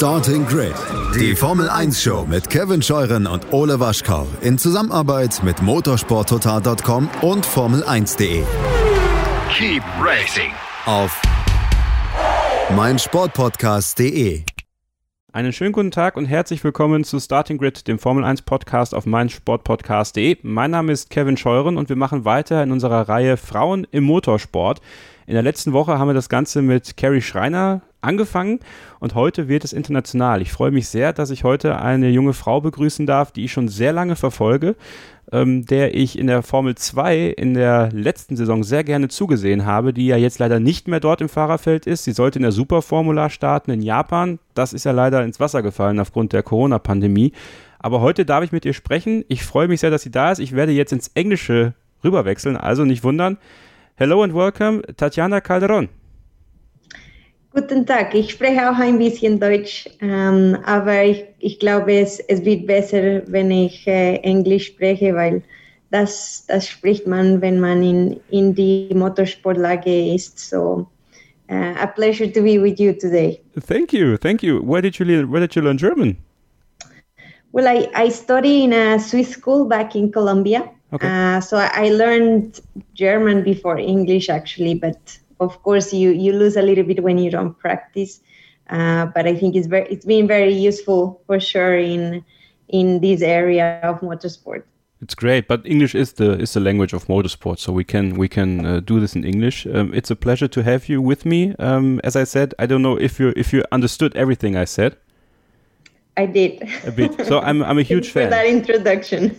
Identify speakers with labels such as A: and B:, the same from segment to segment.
A: Starting Grid, die Formel 1 Show mit Kevin Scheuren und Ole Waschkau in Zusammenarbeit mit motorsporttotal.com und Formel1.de.
B: Keep racing
A: auf meinsportpodcast.de.
C: Einen schönen guten Tag und herzlich willkommen zu Starting Grid, dem Formel 1 Podcast auf meinsportpodcast.de. Mein Name ist Kevin Scheuren und wir machen weiter in unserer Reihe Frauen im Motorsport. In der letzten Woche haben wir das Ganze mit Carrie Schreiner angefangen und heute wird es international. Ich freue mich sehr, dass ich heute eine junge Frau begrüßen darf, die ich schon sehr lange verfolge, ähm, der ich in der Formel 2 in der letzten Saison sehr gerne zugesehen habe, die ja jetzt leider nicht mehr dort im Fahrerfeld ist. Sie sollte in der Superformula starten in Japan. Das ist ja leider ins Wasser gefallen aufgrund der Corona-Pandemie. Aber heute darf ich mit ihr sprechen. Ich freue mich sehr, dass sie da ist. Ich werde jetzt ins Englische rüberwechseln, also nicht wundern. Hello and welcome, Tatjana Calderon.
D: Guten Tag, ich spreche auch ein bisschen Deutsch, ähm, aber ich, ich glaube, es, es wird besser, wenn ich äh, Englisch spreche, weil das, das spricht man, wenn man in, in die Motorsportlage ist. So, uh, a pleasure to be with you today.
C: Thank you, thank you. Where did you learn, where did you learn German?
D: Well, I, I study in a Swiss school back in Colombia. Okay. Uh, so I, learned German before English actually, but of course you, you lose a little bit when you don't practice. Uh, but I think it's very it's been very useful for sure in in this area of motorsport.
C: It's great, but English is the is the language of motorsport, so we can we can uh, do this in English. Um, it's a pleasure to have you with me. Um, as I said, I don't know if you if you understood everything I said.
D: I did.
C: A bit. So I'm I'm a huge fan.
D: For that introduction.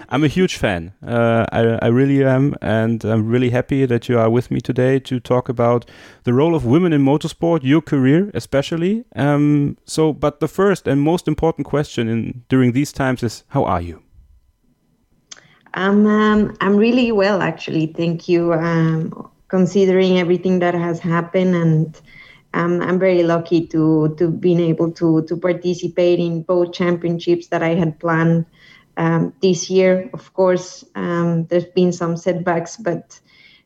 C: I'm a huge fan. Uh, I I really am, and I'm really happy that you are with me today to talk about the role of women in motorsport, your career especially. Um, so, but the first and most important question in during these times is, how are you?
D: I'm um, I'm really well actually. Thank you. Um, considering everything that has happened and um, I'm very lucky to to being able to to participate in both championships that I had planned um, this year. Of course, um, there's been some setbacks, but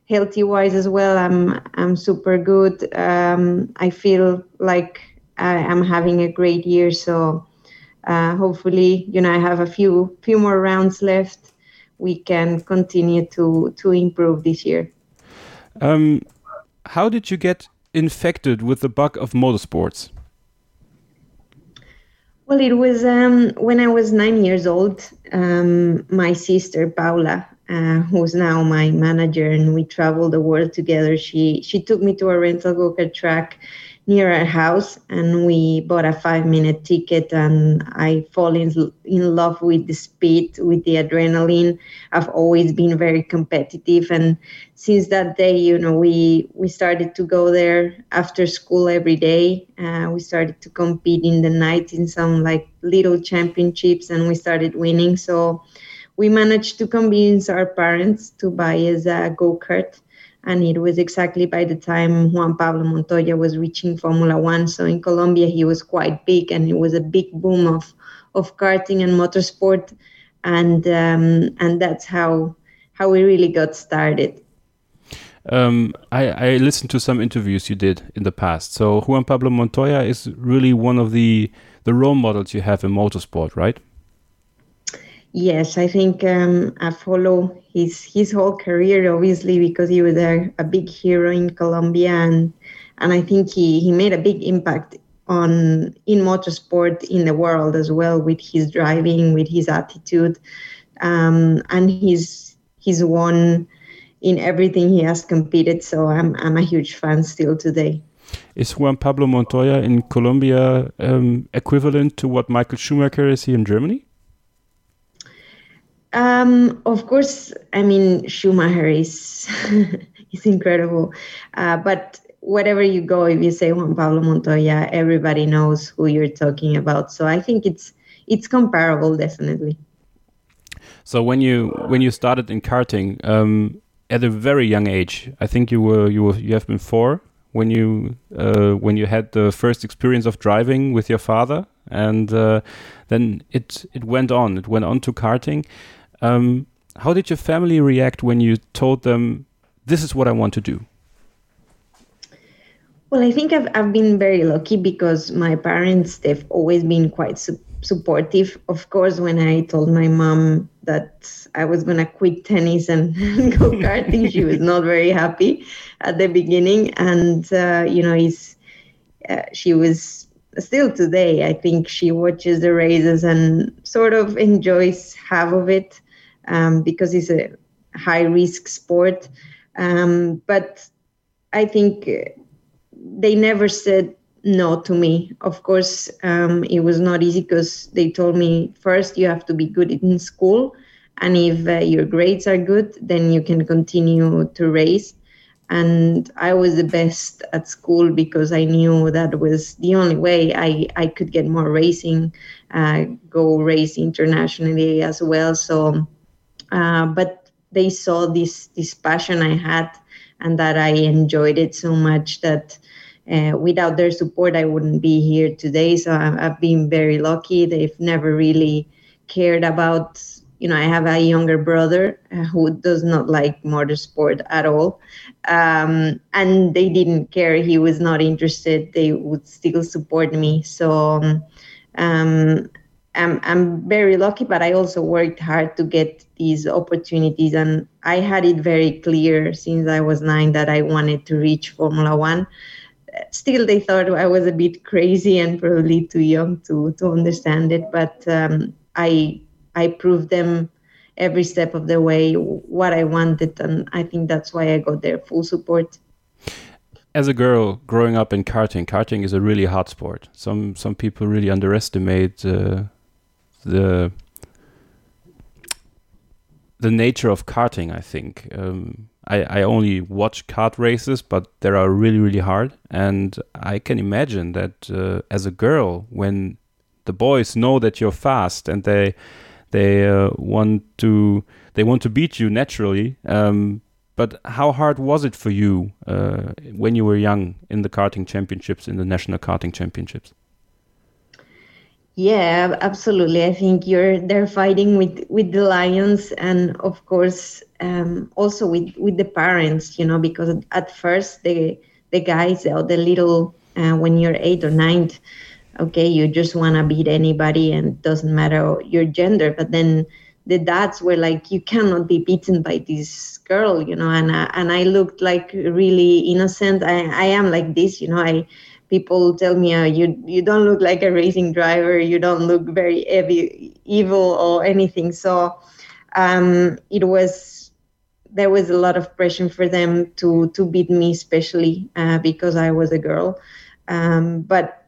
D: healthy wise as well, I'm I'm super good. Um, I feel like I am having a great year. So uh, hopefully, you know, I have a few few more rounds left. We can continue to to improve this year.
C: Um, how did you get infected with the bug of motorsports?
D: Well, it was um, when I was nine years old. Um, my sister Paula, uh, who's now my manager, and we traveled the world together. She she took me to a rental go kart track, near our house and we bought a five minute ticket and i fall in, in love with the speed with the adrenaline. I've always been very competitive and since that day you know we we started to go there after school every day. Uh, we started to compete in the night in some like little championships and we started winning. So we managed to convince our parents to buy us a go-kart and it was exactly by the time Juan Pablo Montoya was reaching Formula One. So in Colombia, he was quite big, and it was a big boom of of karting and motorsport, and um, and that's how how we really got started.
C: Um, I, I listened to some interviews you did in the past. So Juan Pablo Montoya is really one of the the role models you have in motorsport, right?
D: Yes, I think um, I follow his his whole career, obviously, because he was a, a big hero in Colombia, and and I think he he made a big impact on in motorsport in the world as well with his driving, with his attitude, um, and he's he's won in everything he has competed. So I'm I'm a huge fan still today.
C: Is Juan Pablo Montoya in Colombia um, equivalent to what Michael Schumacher is here in Germany?
D: Um, of course, I mean Schumacher is is incredible, uh, but wherever you go, if you say Juan Pablo Montoya, everybody knows who you're talking about. So I think it's it's comparable, definitely.
C: So when you when you started in karting um, at a very young age, I think you were you were you have been four when you uh, when you had the first experience of driving with your father, and uh, then it it went on. It went on to karting. Um, how did your family react when you told them, this is what I want to do?
D: Well, I think I've, I've been very lucky because my parents, they've always been quite su- supportive. Of course, when I told my mom that I was going to quit tennis and go karting, she was not very happy at the beginning. And, uh, you know, uh, she was still today, I think she watches the races and sort of enjoys half of it um, because it's a high risk sport. Um, but I think they never said no to me. Of course, um, it was not easy because they told me first you have to be good in school, and if uh, your grades are good, then you can continue to race. And I was the best at school because I knew that was the only way I, I could get more racing, uh, go race internationally as well. So, uh, but they saw this this passion I had and that I enjoyed it so much that uh, without their support, I wouldn't be here today. So I've been very lucky. They've never really cared about, you know, I have a younger brother uh, who does not like motorsport at all. Um, and they didn't care. He was not interested. They would still support me. So um, I'm, I'm very lucky, but I also worked hard to get these opportunities. And I had it very clear since I was nine that I wanted to reach Formula One still they thought I was a bit crazy and probably too young to to understand it. But um, I I proved them every step of the way what I wanted, and I think that's why I got their full support.
C: As a girl growing up in karting, karting is a really hard sport. Some some people really underestimate uh, the the nature of karting. I think. Um, I, I only watch kart races, but they are really, really hard. And I can imagine that uh, as a girl, when the boys know that you're fast and they they uh, want to they want to beat you naturally. Um, but how hard was it for you uh, when you were young in the karting championships, in the national karting championships?
D: Yeah, absolutely. I think you're they're fighting with with the lions, and of course, um, also with with the parents. You know, because at first the the guys or the little uh, when you're eight or nine, okay, you just want to beat anybody, and doesn't matter your gender. But then the dads were like, "You cannot be beaten by this girl," you know, and uh, and I looked like really innocent. I I am like this, you know. I people tell me, uh, "You you don't look like a racing driver. You don't look very evil or anything." So um, it was there was a lot of pressure for them to to beat me, especially uh, because I was a girl. Um, but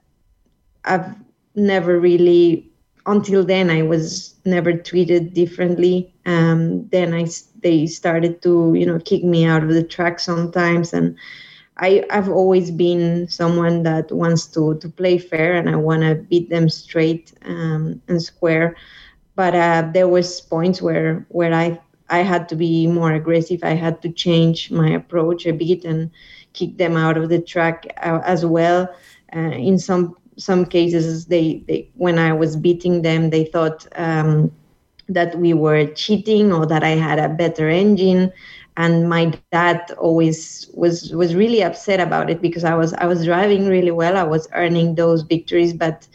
D: I've never really until then I was never treated differently. Um, then I they started to you know kick me out of the track sometimes and I, I've always been someone that wants to, to play fair and I want to beat them straight um, and square. But uh, there was points where where I I had to be more aggressive. I had to change my approach a bit and kick them out of the track uh, as well. Uh, in some some cases, they, they when I was beating them, they thought um, that we were cheating or that I had a better engine and my dad always was was really upset about it because I was I was driving really well. I was earning those victories, but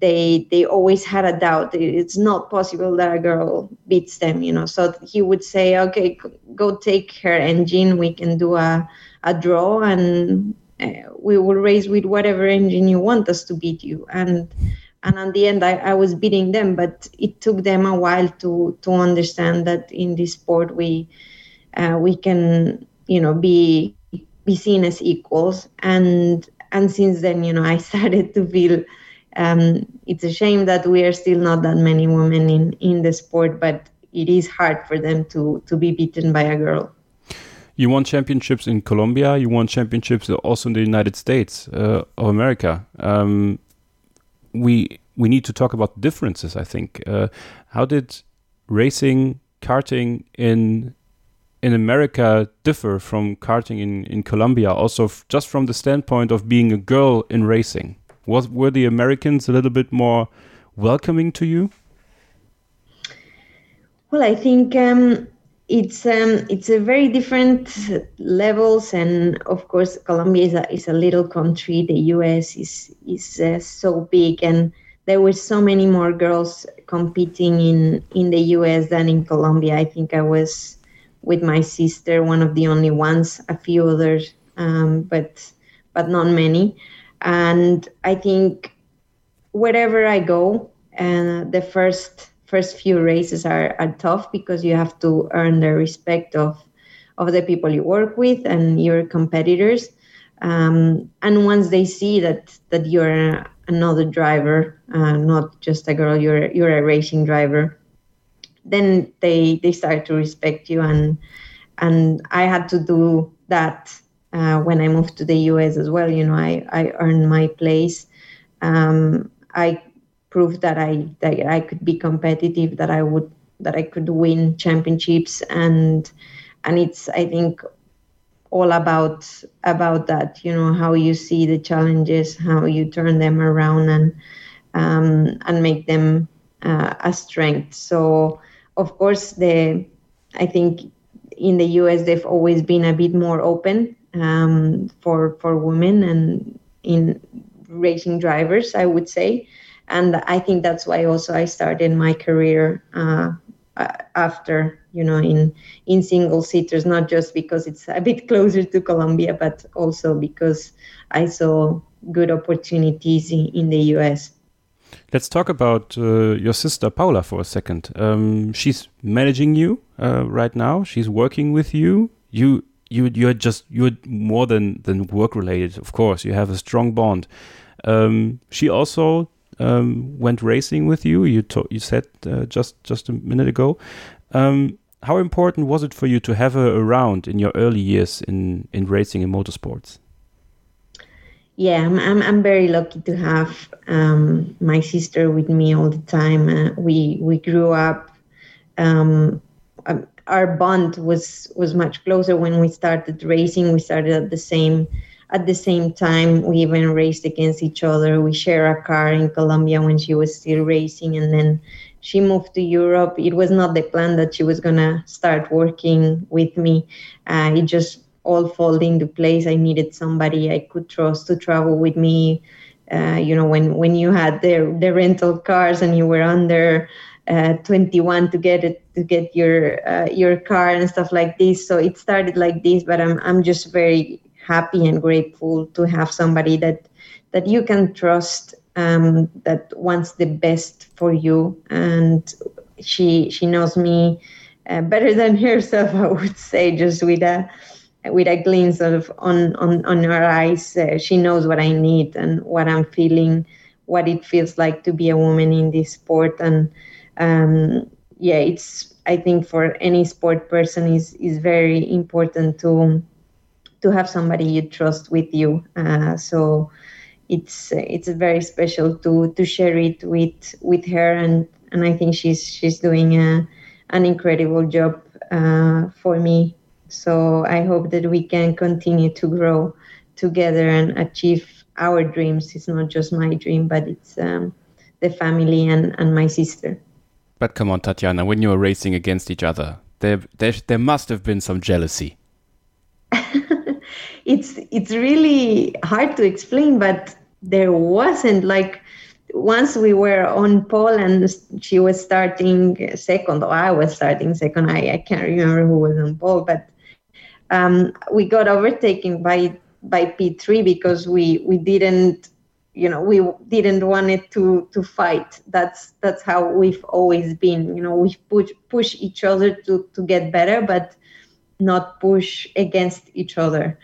D: they they always had a doubt. It's not possible that a girl beats them, you know. So he would say, "Okay, go take her engine. We can do a a draw, and uh, we will race with whatever engine you want us to beat you." And and at the end, I, I was beating them, but it took them a while to to understand that in this sport we uh, we can you know be be seen as equals and and since then you know i started to feel um, it's a shame that we are still not that many women in in the sport but it is hard for them to to be beaten by a girl
C: you won championships in Colombia. You won championships also in the United States uh, of America. Um, we we need to talk about differences. I think. Uh, how did racing karting in in America differ from karting in, in Colombia, also just from the standpoint of being a girl in racing? Was were the Americans a little bit more welcoming to you?
D: Well, I think um, it's um, it's a very different levels, and of course, Colombia is a, is a little country. The U.S. is is uh, so big, and there were so many more girls competing in in the U.S. than in Colombia. I think I was with my sister, one of the only ones. A few others, um, but but not many. And I think wherever I go, uh, the first first few races are, are tough because you have to earn the respect of of the people you work with and your competitors. Um, and once they see that that you're another driver, uh, not just a girl, you're you're a racing driver, then they they start to respect you. And and I had to do that uh, when I moved to the US as well. You know, I I earned my place. Um, I proved that I that I could be competitive, that I would that I could win championships, and and it's I think all about about that. You know how you see the challenges, how you turn them around, and um, and make them uh, a strength. So of course the I think in the US they've always been a bit more open um, for for women and in racing drivers, I would say and I think that's why also I started my career uh, after you know in in single seaters, not just because it's a bit closer to Colombia, but also because I saw good opportunities in, in the U.S.
C: Let's talk about uh, your sister Paula for a second. Um, she's managing you uh, right now. She's working with you. You you you're just you're more than than work related. Of course, you have a strong bond. Um, she also um, went racing with you. You you said uh, just just a minute ago. Um, how important was it for you to have her around in your early years in in racing and motorsports?
D: Yeah, I'm I'm, I'm very lucky to have um, my sister with me all the time. Uh, we we grew up. Um, um, our bond was was much closer when we started racing. We started at the same at the same time, we even raced against each other. We share a car in Colombia when she was still racing, and then she moved to Europe. It was not the plan that she was gonna start working with me. Uh, it just all folded into place. I needed somebody I could trust to travel with me. Uh, you know, when when you had the the rental cars and you were under uh, 21 to get it to get your uh, your car and stuff like this. So it started like this, but I'm I'm just very happy and grateful to have somebody that that you can trust um, that wants the best for you and she she knows me uh, better than herself i would say just with a with a glimpse of on on, on her eyes uh, she knows what i need and what i'm feeling what it feels like to be a woman in this sport and um, yeah it's i think for any sport person is is very important to to have somebody you trust with you. Uh, so it's it's very special to to share it with with her, and and I think she's she's doing a, an incredible job uh, for me. So I hope that we can continue to grow together and achieve our dreams. It's not just my dream, but it's um, the family and, and my sister.
C: But come on, Tatiana, when you were racing against each other, there, there, there must have been some jealousy.
D: it's it's really hard to explain, but there wasn't like once we were on pole and she was starting second or I was starting second. I, I can't remember who was on pole, but um, we got overtaken by by P3 because we we didn't you know we didn't want it to to fight. That's that's how we've always been. You know we push push each other to to get better but not push against each other.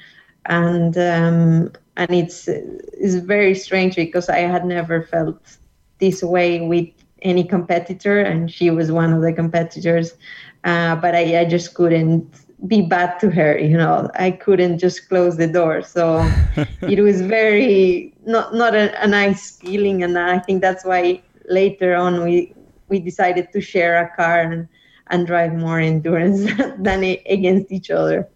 D: And um, and it's it's very strange because I had never felt this way with any competitor, and she was one of the competitors. Uh, but I, I just couldn't be bad to her, you know. I couldn't just close the door, so it was very not not a, a nice feeling, and I think that's why later on we we decided to share a car and and drive more endurance than against each other.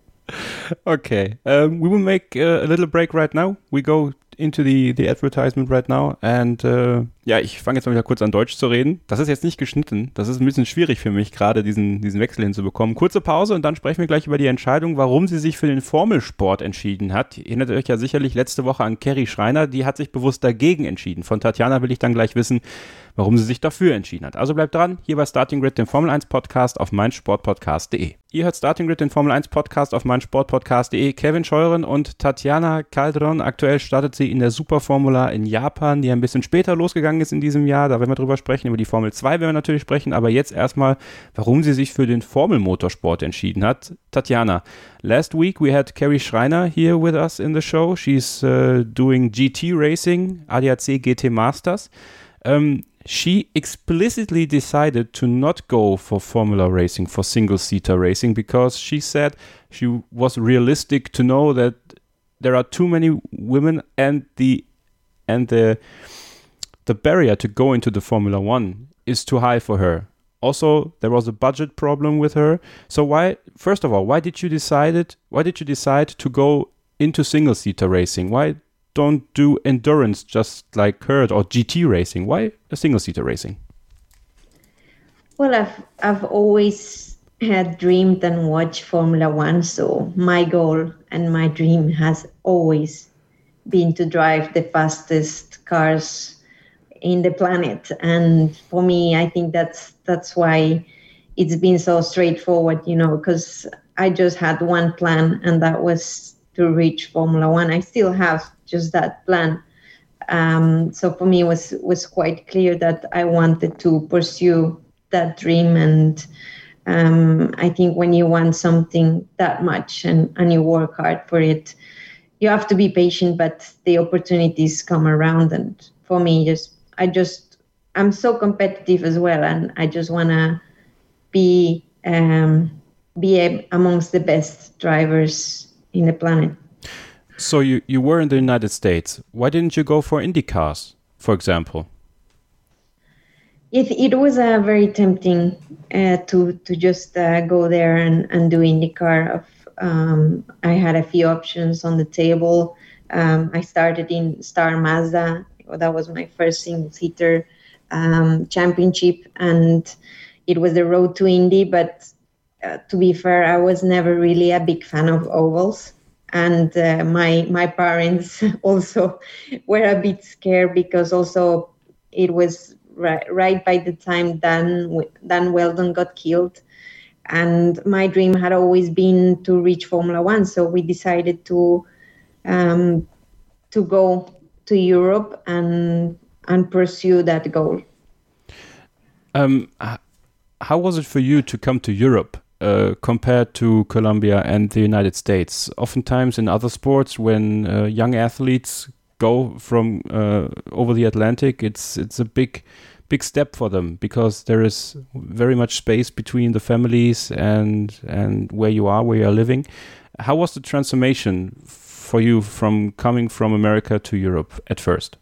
C: Okay, um, we will make uh, a little break right now. We go into the, the advertisement right now. And äh, ja, ich fange jetzt mal wieder kurz an Deutsch zu reden. Das ist jetzt nicht geschnitten. Das ist ein bisschen schwierig für mich, gerade diesen, diesen Wechsel hinzubekommen. Kurze Pause und dann sprechen wir gleich über die Entscheidung, warum sie sich für den Formelsport entschieden hat. Ihr erinnert euch ja sicherlich letzte Woche an Kerry Schreiner, die hat sich bewusst dagegen entschieden. Von Tatjana will ich dann gleich wissen, warum sie sich dafür entschieden hat. Also bleibt dran, hier bei Starting Grid, dem Formel 1 Podcast auf meinsportpodcast.de. Ihr hört Starting Grid, den Formel 1 Podcast auf meinsportpodcast.de. Kevin Scheuren und Tatjana Calderon. Aktuell startet sie in der Superformula in Japan, die ein bisschen später losgegangen ist in diesem Jahr. Da werden wir drüber sprechen. Über die Formel 2 werden wir natürlich sprechen. Aber jetzt erstmal, warum sie sich für den Formelmotorsport entschieden hat. Tatjana, last week we had Carrie Schreiner here with us in the show. She's uh, doing GT racing, ADAC GT Masters. Um, she explicitly decided to not go for formula racing for single seater racing because she said she was realistic to know that there are too many women and the and the the barrier to go into the formula 1 is too high for her. Also there was a budget problem with her. So why first of all why did you decided why did you decide to go into single seater racing? Why don't do endurance just like Kurt or GT racing? Why a single seater racing?
D: Well, I've I've always had dreamed and watched Formula One, so my goal and my dream has always been to drive the fastest cars in the planet. And for me, I think that's that's why it's been so straightforward, you know, because I just had one plan, and that was to reach Formula One. I still have just that plan. Um, so for me, it was was quite clear that I wanted to pursue that dream. And um, I think when you want something that much and, and you work hard for it, you have to be patient. But the opportunities come around. And for me, just I just I'm so competitive as well, and I just wanna be um, be amongst the best drivers in the planet.
C: So you, you were in the United States. Why didn't you go for IndyCars, for example?
D: It, it was uh, very tempting uh, to to just uh, go there and, and do IndyCar. Um, I had a few options on the table. Um, I started in Star Mazda. That was my first single seater um, championship, and it was the road to Indy. But uh, to be fair, I was never really a big fan of ovals and uh, my my parents also were a bit scared because also it was right, right by the time Dan Dan Wheldon got killed, and my dream had always been to reach Formula One. So we decided to um, to go to Europe and and pursue that goal.
C: Um, how was it for you to come to Europe? Uh, compared to Colombia and the United States. Oftentimes in other sports, when uh, young athletes go from uh, over the Atlantic, it's it's a big big step for them because there is very much space between the families and and where you are, where you are living. How was the transformation for you from coming from America to Europe at first?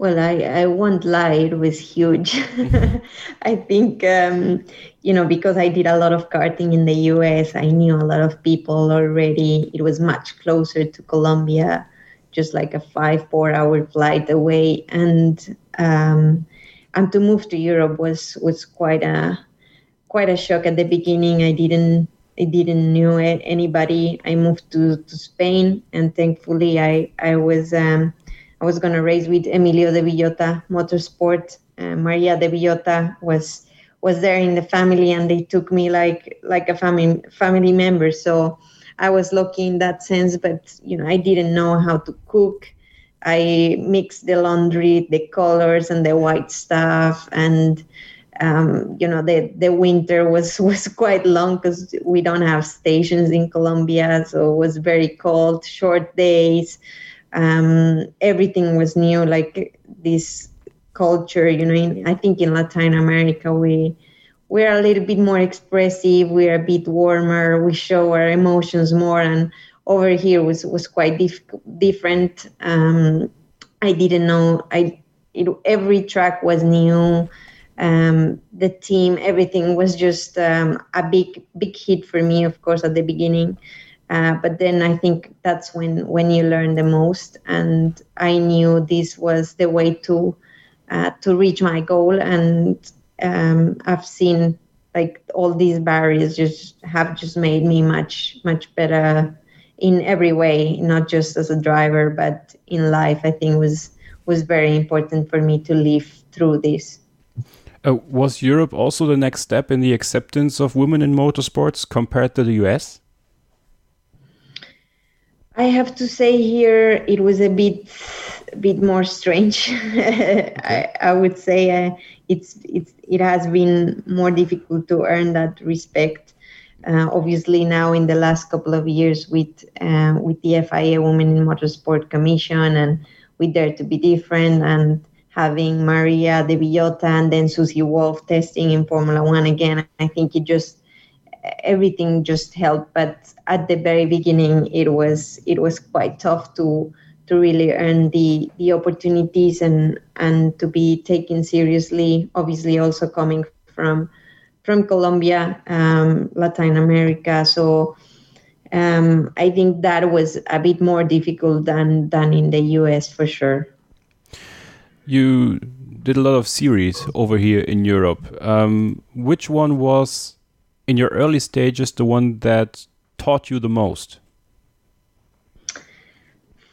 D: Well, I, I won't lie, it was huge. I think, um, you know, because I did a lot of karting in the US, I knew a lot of people already. It was much closer to Colombia, just like a five, four hour flight away. And um, and to move to Europe was was quite a quite a shock at the beginning. I didn't I didn't know anybody. I moved to, to Spain, and thankfully I I was um, I was going to race with Emilio de Villota Motorsport. Uh, Maria de Villota was was there in the family, and they took me like like a family family member. So I was lucky in that sense. But you know, I didn't know how to cook. I mixed the laundry, the colors, and the white stuff, and um, you know the the winter was was quite long because we don't have stations in Colombia, so it was very cold, short days um, everything was new like this culture you know in, i think in latin america we we're a little bit more expressive we're a bit warmer we show our emotions more and over here was was quite dif- different um, i didn't know i it, every track was new um, the team, everything was just um, a big, big hit for me, of course, at the beginning. Uh, but then I think that's when when you learn the most, and I knew this was the way to uh, to reach my goal. And um, I've seen like all these barriers just have just made me much much better in every way, not just as a driver, but in life. I think was was very important for me to live through this.
C: Uh, was Europe also the next step in the acceptance of women in motorsports compared to the US?
D: I have to say here it was a bit, a bit more strange. okay. I, I, would say uh, it's it's it has been more difficult to earn that respect. Uh, obviously, now in the last couple of years with uh, with the FIA Women in Motorsport Commission and with Dare to Be Different and having Maria De Villota and then Susie Wolff testing in Formula One again. I think it just everything just helped. But at the very beginning, it was it was quite tough to to really earn the the opportunities and and to be taken seriously. Obviously, also coming from from Colombia, um, Latin America, so. Um, I think that was a bit more difficult than than in the US for sure
C: you did a lot of series over here in Europe. Um, which one was, in your early stages, the one that taught you the most?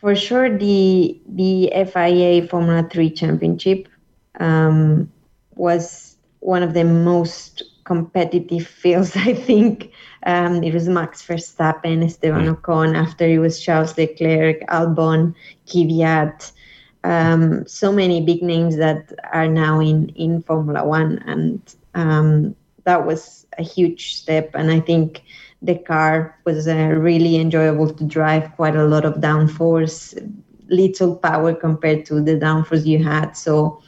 D: For sure, the the FIA Formula Three Championship um, was one of the most competitive fields. I think um, it was Max Verstappen, Esteban mm. Ocon. After it was Charles Leclerc, Albon, Kvyat um, so many big names that are now in in Formula One, and um, that was a huge step. And I think the car was uh, really enjoyable to drive. Quite a lot of downforce, little power compared to the downforce you had. So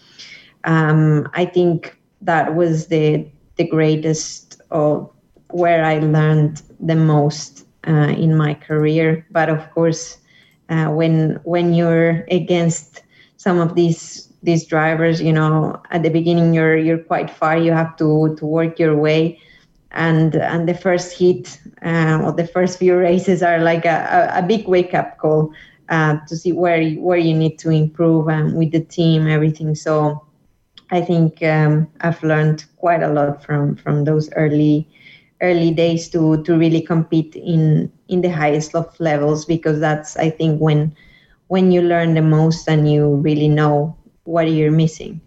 D: um, I think that was the the greatest of where I learned the most uh, in my career. But of course, uh, when when you're against some of these these drivers, you know, at the beginning you're you're quite far. You have to to work your way, and and the first heat uh, or the first few races are like a, a, a big wake up call uh, to see where where you need to improve and with the team everything. So. I think um, I've learned quite a lot from from those early early days to to really compete in in the highest of levels because that's I think when when you learn the most and you really know what you're missing.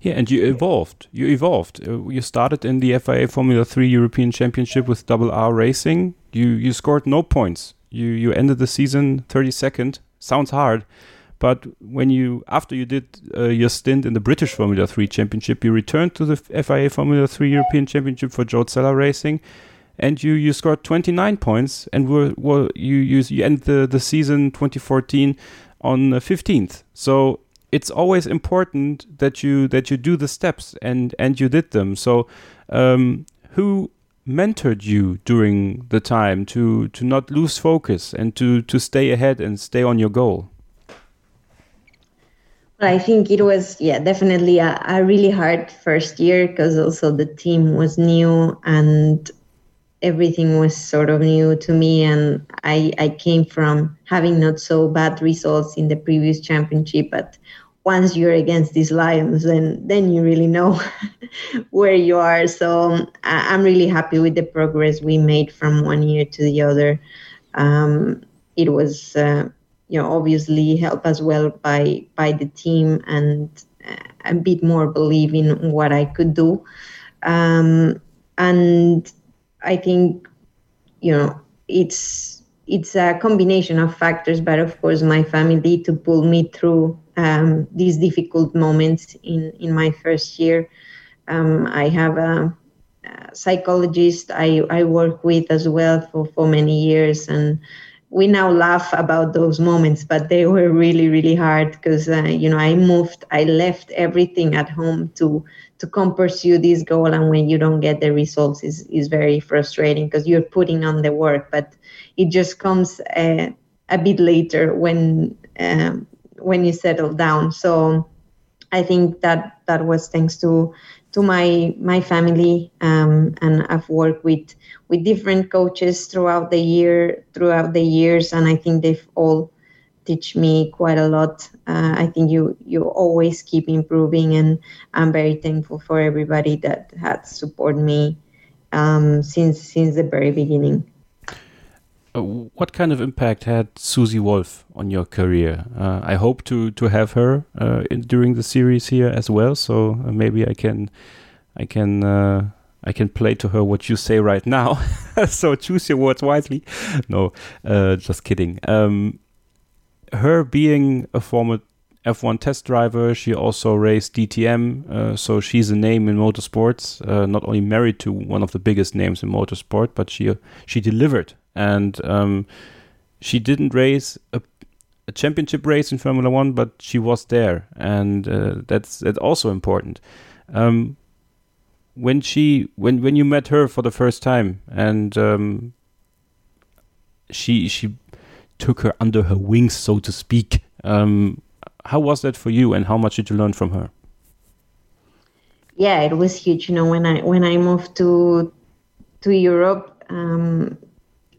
C: Yeah, and you evolved. You evolved. Uh, you started in the FIA Formula 3 European Championship with Double R Racing. You you scored no points. You you ended the season 32nd. Sounds hard, but when you after you did uh, your stint in the British Formula 3 Championship, you returned to the FIA Formula 3 European Championship for Joe Racing and you you scored 29 points and were, were you you you end the the season 2014 on 15th. So it's always important that you that you do the steps and and you did them. So um, who mentored you during the time to to not lose focus and to to stay ahead and stay on your goal?
D: I think it was, yeah, definitely a, a really hard first year because also the team was new and everything was sort of new to me and I, I came from having not so bad results in the previous championship but once you're against these lions then then you really know where you are. So i'm really happy with the progress we made from one year to the other. Um, it was uh, you know obviously helped as well by by the team and uh, a bit more believe in what i could do. Um, and I think, you know, it's it's a combination of factors, but of course, my family to pull me through um, these difficult moments in in my first year. Um, I have a, a, psychologist I, I work with as well for, for many years, and we now laugh about those moments, but they were really, really hard because uh, you know I moved, I left everything at home to to come pursue this goal, and when you don't get the results, is is very frustrating because you're putting on the work, but it just comes uh, a bit later when um, when you settle down. So I think that that was thanks to to my my family, um, and I've worked with with different coaches throughout the year throughout the years, and I think they've all teach me quite a lot. Uh, I think you you always keep improving, and I'm very thankful for everybody that has supported me um, since since the very beginning.
C: Uh, what kind of impact had Susie Wolff on your career? Uh, I hope to to have her uh, in, during the series here as well. So uh, maybe I can I can uh, I can play to her what you say right now. so choose your words wisely. No, uh, just kidding. Um, her being a former F1 test driver, she also raced DTM, so she's a name in motorsports. Not only married to one of the biggest names in motorsport, but she she delivered, and um, she didn't race a, a, championship race in Formula One, but she was there, and uh, that's that's also important. Um, when she when when you met her for the first time, and um, she she took her under her wings, so to speak. Um, how was that for you, and how much did you learn from her?
D: Yeah, it was huge. You know, when I when I moved to to Europe, um,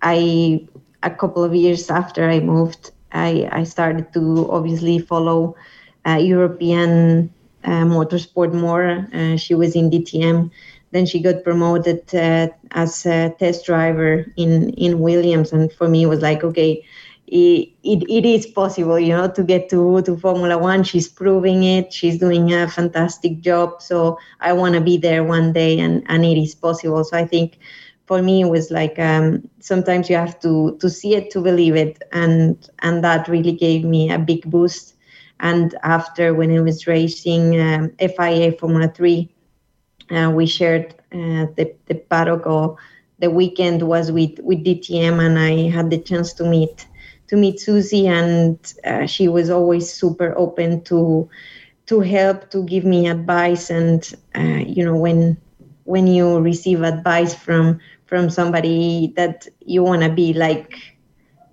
D: I a couple of years after I moved, I I started to obviously follow uh, European uh, motorsport more. Uh, she was in DTM. Then she got promoted uh, as a test driver in in Williams, and for me, it was like, okay, it, it, it is possible, you know, to get to, to Formula One. She's proving it. She's doing a fantastic job. So I want to be there one day, and, and it is possible. So I think for me, it was like um, sometimes you have to to see it to believe it, and and that really gave me a big boost. And after when I was racing um, FIA Formula Three, uh, we shared uh, the the paddock the weekend was with with DTM, and I had the chance to meet to meet Susie, and uh, she was always super open to to help, to give me advice, and uh, you know when when you receive advice from from somebody that you want to be like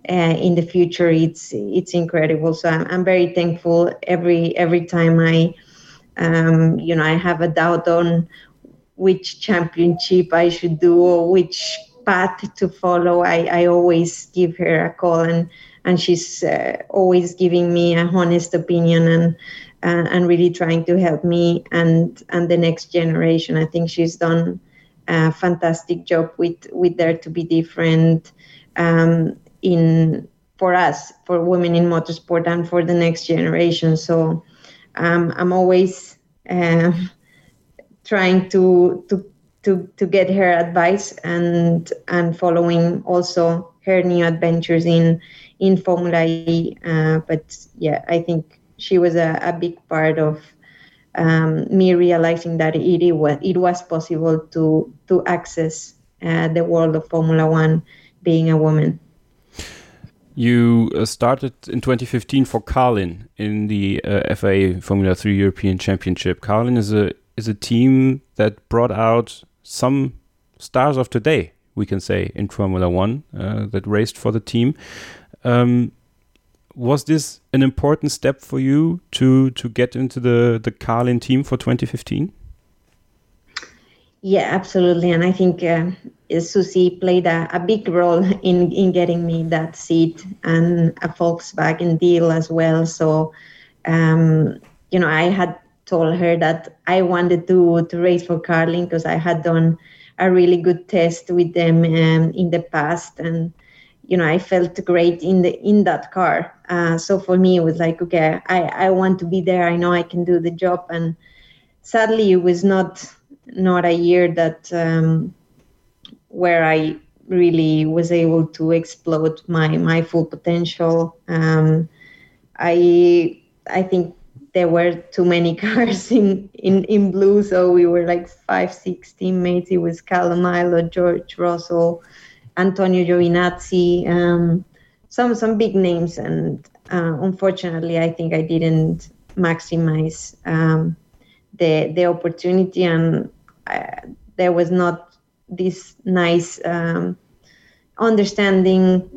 D: uh, in the future, it's it's incredible. So I'm, I'm very thankful every every time I um, you know I have a doubt on which championship I should do or which path to follow, I, I always give her a call and and she's uh, always giving me a honest opinion and uh, and really trying to help me and and the next generation. I think she's done a fantastic job with with Dare to Be Different um, in for us for women in motorsport and for the next generation. So um, I'm always uh, trying to to to to get her advice and and following also her new adventures in in Formula E. Uh, but yeah, I think she was a, a big part of um, me realizing that it, was it was possible to to access uh, the world of Formula One being a woman.
C: You uh, started in 2015 for Carlin in the uh, FIA Formula 3 European Championship. Carlin is a is a team that brought out some stars of today, we can say, in Formula One uh, that raced for the team. Um, was this an important step for you to to get into the the Carlin team for 2015?
D: Yeah, absolutely, and I think uh, Susie played a, a, big role in in getting me that seat and a Volkswagen deal as well. So, um, you know, I had told her that I wanted to to race for Carlin because I had done a really good test with them um, in the past, and you know I felt great in the in that car. Uh, so for me, it was like, okay, I I want to be there. I know I can do the job, and sadly, it was not not a year that um, where I really was able to explode my my full potential. Um, I I think there were too many cars in, in, in blue, so we were like five, six teammates. It was Callum Ilott, George Russell, Antonio Giovinazzi, um, some some big names, and uh, unfortunately, I think I didn't maximize um, the the opportunity, and uh, there was not this nice um, understanding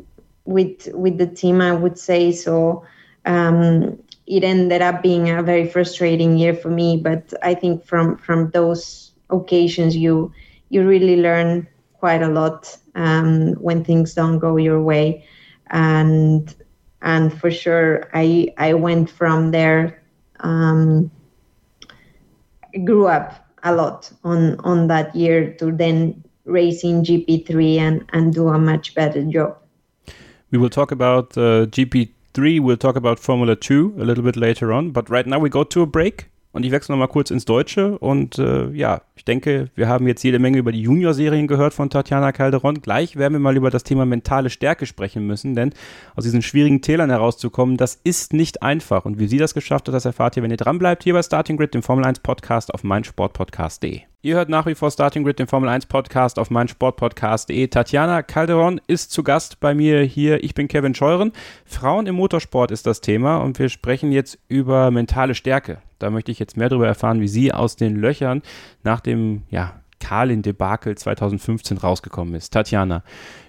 D: with with the team. I would say so. Um, it ended up being a very frustrating year for me. But I think from from those occasions, you you really learn quite a lot um, when things don't go your way, and and for sure, I I went from there. Um, grew up a lot on on that year to then racing GP3 and and do a much better job.
C: We will talk about uh, GP3, we'll talk about Formula 2 a little bit later on, but right now we go to a break. Und ich wechsle nochmal kurz ins Deutsche. Und äh, ja, ich denke, wir haben jetzt jede Menge über die Junior-Serien gehört von Tatjana Calderon. Gleich werden wir mal über das Thema mentale Stärke sprechen müssen, denn aus diesen schwierigen Tälern herauszukommen, das ist nicht einfach. Und wie sie das geschafft hat, das erfahrt ihr, wenn ihr dranbleibt, hier bei Starting Grid, dem Formel 1 Podcast auf meinsportpodcast.de. Ihr hört nach wie vor Starting Grid, den Formel 1 Podcast auf meinsportpodcast.de. Tatjana Calderon ist zu Gast bei mir hier. Ich bin Kevin Scheuren. Frauen im Motorsport ist das Thema und wir sprechen jetzt über mentale Stärke. Da möchte ich jetzt mehr darüber erfahren, wie sie aus den Löchern nach dem, ja, Kalin-Debakel 2015 rausgekommen ist. Tatjana,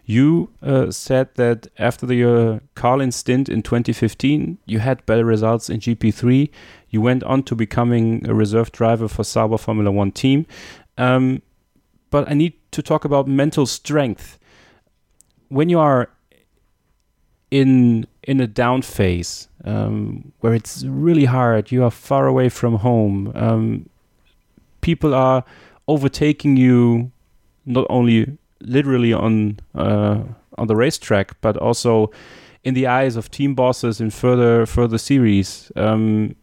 C: you uh, said that after the uh, Carlin stint in 2015, you had better results in GP3. You went on to becoming a reserve driver for Sauber Formula One team. Um, but I need to talk about mental strength. When you are in in a down phase um, where it's really hard, you are far away from home. Um, people are overtaking you, not only literally on uh, on the racetrack, but also in the eyes of team bosses in further further series. Um,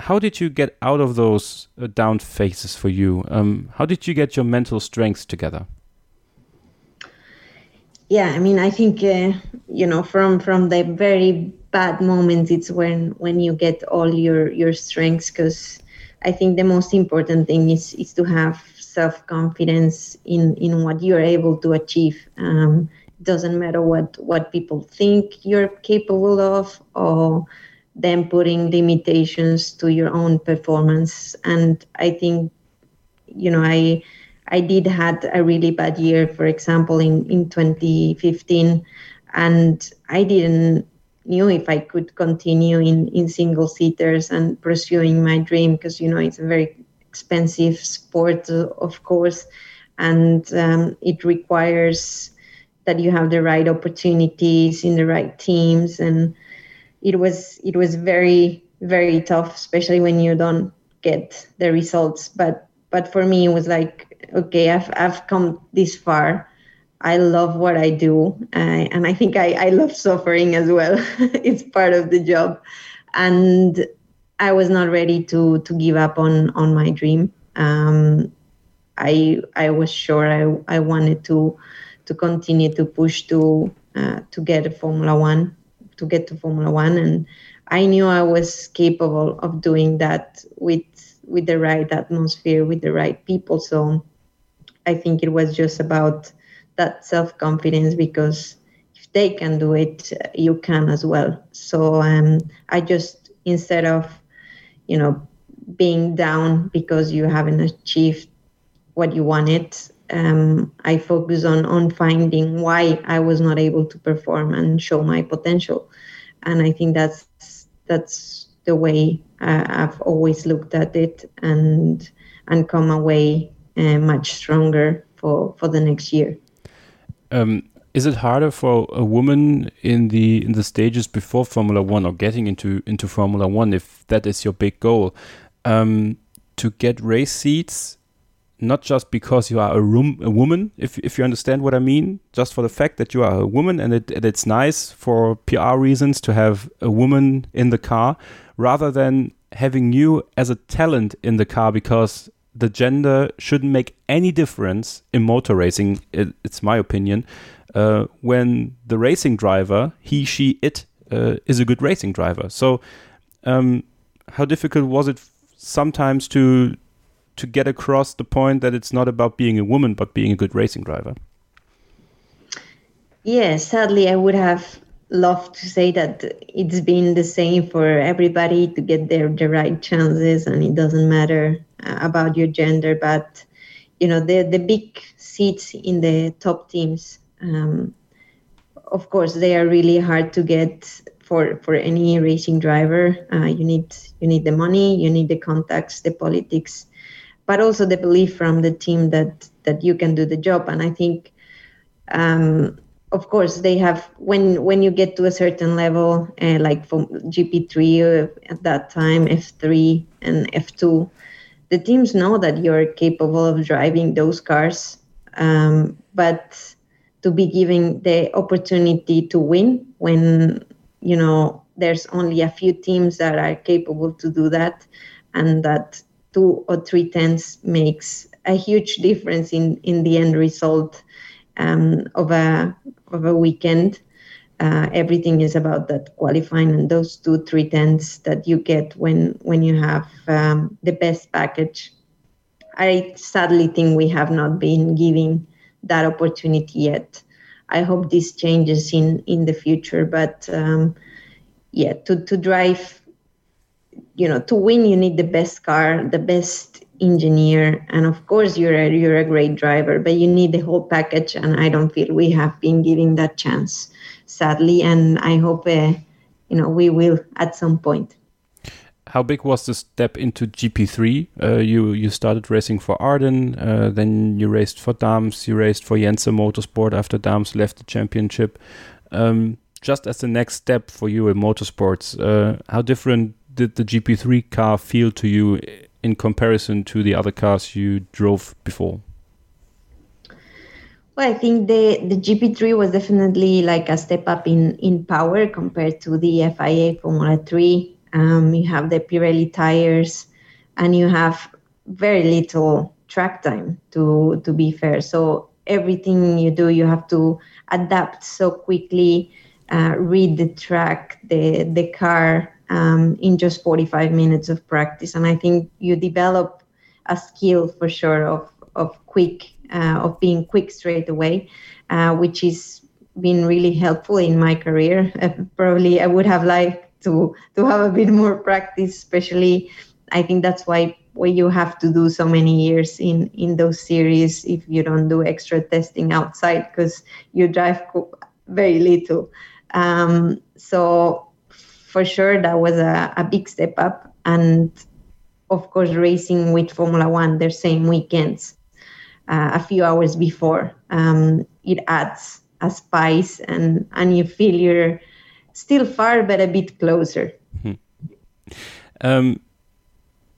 C: how did you get out of those uh, down phases for you? Um, how did you get your mental strength together?
D: Yeah, I mean, I think uh, you know from from the very bad moments, it's when when you get all your your strengths. Because I think the most important thing is is to have self confidence in in what you're able to achieve. Um, doesn't matter what what people think you're capable of or then putting limitations to your own performance. And I think, you know, I I did had a really bad year, for example, in, in 2015, and I didn't knew if I could continue in, in single seaters and pursuing my dream because you know it's a very expensive sport, of course, and um, it requires that you have the right opportunities in the right teams and it was it was very very tough, especially when you don't get the results. But but for me, it was like, okay, I've I've come this far. I love what I do, and I think I, I love suffering as well. it's part of the job, and I was not ready to to give up on on my dream. Um, I I was sure I I wanted to to continue to push to uh, to get a Formula One to get to Formula One, and I knew I was capable of doing that with with the right atmosphere, with the right people. So I think it was just about that self confidence because if they can do it, you can as well. So um, I just instead of you know being down because you haven't achieved what you wanted um, I focus on on finding why I was not able to perform and show my potential, and I think that's that's the way uh, I've always looked at it and and come away uh, much stronger for for the next year.
C: Um, is it harder for a woman in the in the stages before Formula One or getting into into Formula One if that is your big goal um, to get race seats not just because you are a, room, a woman, if, if you understand what I mean, just for the fact that you are a woman and, it, and it's nice for PR reasons to have a woman in the car rather than having you as a talent in the car because the gender shouldn't make any difference in motor racing, it, it's my opinion, uh, when the racing driver, he, she, it, uh, is a good racing driver. So, um, how difficult was it sometimes to to get across the point that it's not about being a woman but being a good racing driver
D: yeah sadly i would have loved to say that it's been the same for everybody to get their the right chances and it doesn't matter about your gender but you know the the big seats in the top teams um, of course they are really hard to get for for any racing driver. Uh, you need you need the money, you need the contacts, the politics, but also the belief from the team that that you can do the job. And I think, um, of course, they have when when you get to a certain level, uh, like from GP three uh, at that time, F three and F two, the teams know that you're capable of driving those cars, um, but to be given the opportunity to win when you know there's only a few teams that are capable to do that and that two or three tenths makes a huge difference in in the end result um, of a of a weekend uh, everything is about that qualifying and those two three tenths that you get when when you have um, the best package. I sadly think we have not been giving that opportunity yet. I hope this changes in in the future but um, yeah to to drive you know to win you need the best car the best engineer and of course you're a, you're a great driver but you need the whole package and i don't feel we have been giving that chance sadly and i hope uh, you know we will at some point
C: how big was the step into GP3? Uh, you you started racing for Arden, uh, then you raced for Dams, you raced for Jenzer Motorsport after Dams left the championship. Um, just as the next step for you in motorsports, uh, how different did the GP3 car feel to you in comparison to the other cars you drove before?
D: Well, I think the, the GP3 was definitely like a step up in, in power compared to the FIA Formula 3. Um, you have the Pirelli tires and you have very little track time to, to be fair. So everything you do, you have to adapt so quickly uh, read the track, the the car um, in just 45 minutes of practice. And I think you develop a skill for sure of of quick uh, of being quick straight away, uh, which is been really helpful in my career. Uh, probably I would have liked to to have a bit more practice, especially. I think that's why why you have to do so many years in in those series if you don't do extra testing outside because you drive very little um, so for sure, that was a, a big step up. And of course, racing with Formula One, their same weekends, uh, a few hours before, um, it adds a spice, and and you feel you're still far, but a bit closer. Hmm.
C: Um,